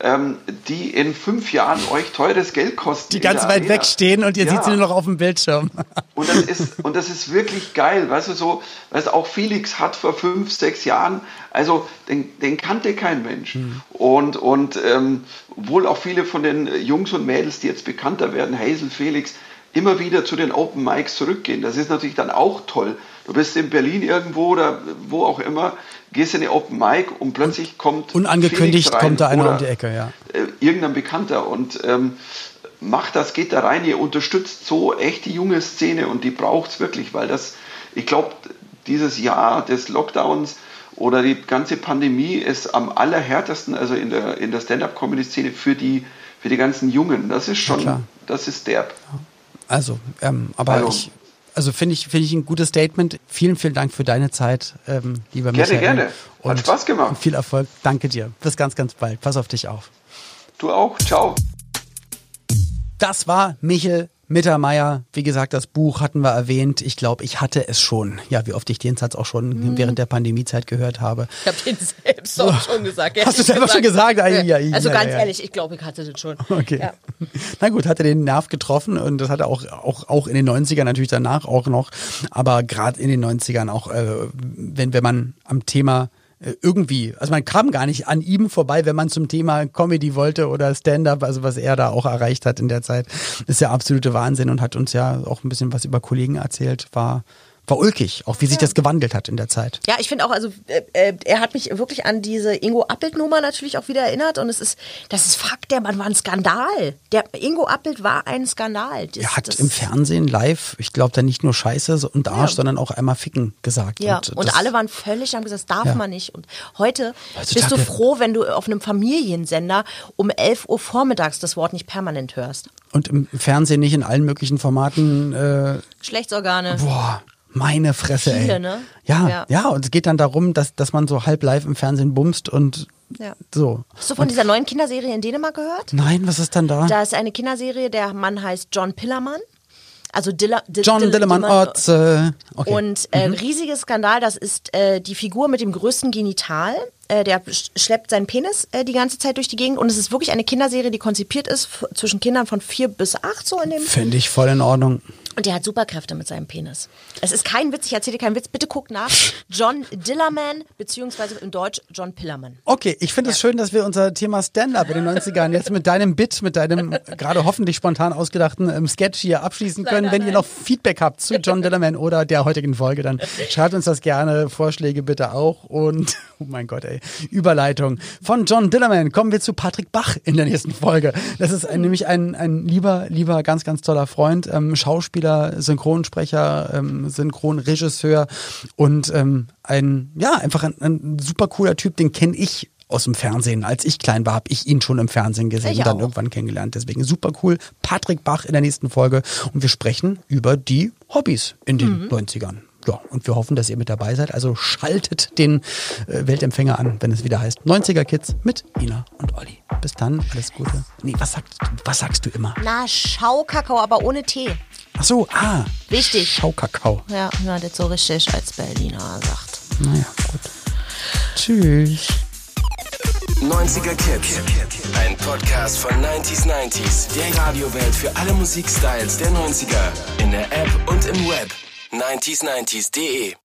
ähm, die in fünf Jahren euch teures Geld kosten. Die ganz weit weg stehen und ihr ja. seht sie nur noch auf dem Bildschirm. (laughs) Und das ist, und das ist wirklich geil. Weißt du, so, weißt auch Felix hat vor fünf, sechs Jahren, also den, den kannte kein Mensch. Mhm. Und, und ähm, wohl auch viele von den Jungs und Mädels, die jetzt bekannter werden, Hazel, Felix, immer wieder zu den Open Mics zurückgehen. Das ist natürlich dann auch toll. Du bist in Berlin irgendwo oder wo auch immer, gehst in eine Open Mic und plötzlich kommt. Unangekündigt kommt da einer um die Ecke, ja. Äh, irgendein Bekannter und ähm, macht das, geht da rein, ihr unterstützt so echt die junge Szene und die braucht es wirklich, weil das, ich glaube, dieses Jahr des Lockdowns oder die ganze Pandemie ist am allerhärtesten, also in der, in der Stand-up-Comedy-Szene für die, für die ganzen Jungen. Das ist schon, ja, das ist derb. Also, ähm, aber also, ich also finde ich, finde ich ein gutes Statement. Vielen, vielen Dank für deine Zeit, ähm, lieber gerne, Michael. Gerne, gerne. Hat Spaß gemacht. Viel Erfolg. Danke dir. Bis ganz, ganz bald. Pass auf dich auf. Du auch. Ciao. Das war Michel Mittermeier, wie gesagt, das Buch hatten wir erwähnt. Ich glaube, ich hatte es schon. Ja, wie oft ich den Satz auch schon mhm. während der Pandemiezeit gehört habe. Ich habe den selbst auch schon gesagt. Hast du selber gesagt. schon gesagt? Ja, ja, ja, also ganz ehrlich, ich glaube, ich hatte den schon. Okay. (laughs) Na gut, hatte den Nerv getroffen und das hatte auch, auch, auch in den 90ern natürlich danach auch noch. Aber gerade in den 90ern auch, äh, wenn, wenn man am Thema irgendwie, also man kam gar nicht an ihm vorbei, wenn man zum Thema Comedy wollte oder Stand-up, also was er da auch erreicht hat in der Zeit, ist ja absolute Wahnsinn und hat uns ja auch ein bisschen was über Kollegen erzählt, war war ulkig, auch wie sich das gewandelt hat in der Zeit. Ja, ich finde auch, also äh, äh, er hat mich wirklich an diese Ingo Appelt-Nummer natürlich auch wieder erinnert und es ist, das ist Fakt, der Mann war ein Skandal. Der Ingo Appelt war ein Skandal. Das, er hat im Fernsehen live, ich glaube, da nicht nur Scheiße und Arsch, ja. sondern auch einmal Ficken gesagt. Ja, und, und alle waren völlig, haben gesagt, das darf ja. man nicht. Und heute Heutzutage bist du froh, wenn du auf einem Familiensender um 11 Uhr vormittags das Wort nicht permanent hörst. Und im Fernsehen nicht in allen möglichen Formaten. Äh, Geschlechtsorgane. Boah, meine Fresse, Viele, ey. Ne? Ja, ja, ja, und es geht dann darum, dass, dass man so halb live im Fernsehen bumst und ja. so. Hast du von und, dieser neuen Kinderserie in Dänemark gehört? Nein, was ist dann da? Da ist eine Kinderserie, der Mann heißt John Pillermann. Also Dilla, Dill, John Dill, Dillermann Ort. Äh, okay. Und äh, mhm. riesiges Skandal, das ist äh, die Figur mit dem größten Genital. Äh, der schleppt seinen Penis äh, die ganze Zeit durch die Gegend und es ist wirklich eine Kinderserie, die konzipiert ist zwischen Kindern von vier bis acht so in dem. Finde ich voll in Ordnung. Und der hat Superkräfte mit seinem Penis. Es ist kein Witz, ich erzähle dir keinen Witz. Bitte guck nach. John Dillerman, beziehungsweise in Deutsch John Pillerman. Okay, ich finde es ja. schön, dass wir unser Thema Stand-up in den 90ern jetzt mit deinem Bit, mit deinem gerade hoffentlich spontan ausgedachten ähm, Sketch hier abschließen können. Wenn nein. ihr noch Feedback habt zu John Dillerman oder der heutigen Folge, dann schreibt uns das gerne. Vorschläge bitte auch. Und, (laughs) oh mein Gott, ey, Überleitung. Von John Dillerman kommen wir zu Patrick Bach in der nächsten Folge. Das ist ein, nämlich ein, ein lieber, lieber, ganz, ganz toller Freund, ähm, Schauspieler Schauspieler, Synchronsprecher, ähm, Synchronregisseur und ähm, ein, ja, einfach ein, ein super cooler Typ, den kenne ich aus dem Fernsehen. Als ich klein war, habe ich ihn schon im Fernsehen gesehen ich und dann auch. irgendwann kennengelernt. Deswegen super cool. Patrick Bach in der nächsten Folge und wir sprechen über die Hobbys in den mhm. 90ern. Ja, und wir hoffen, dass ihr mit dabei seid. Also schaltet den äh, Weltempfänger an, wenn es wieder heißt 90er Kids mit Ina und Olli. Bis dann, alles Gute. Nee, was sagst, was sagst du immer? Na, Schaukakao, aber ohne Tee. Ach so, ah. Wichtig. Schaukakao. Ja, na, das so richtig als Berliner sagt. Naja, gut. Tschüss. 90er Kids. Ein Podcast von 90s 90s. Der Radiowelt für alle Musikstyles der 90er. In der App und im Web. 90s90s.de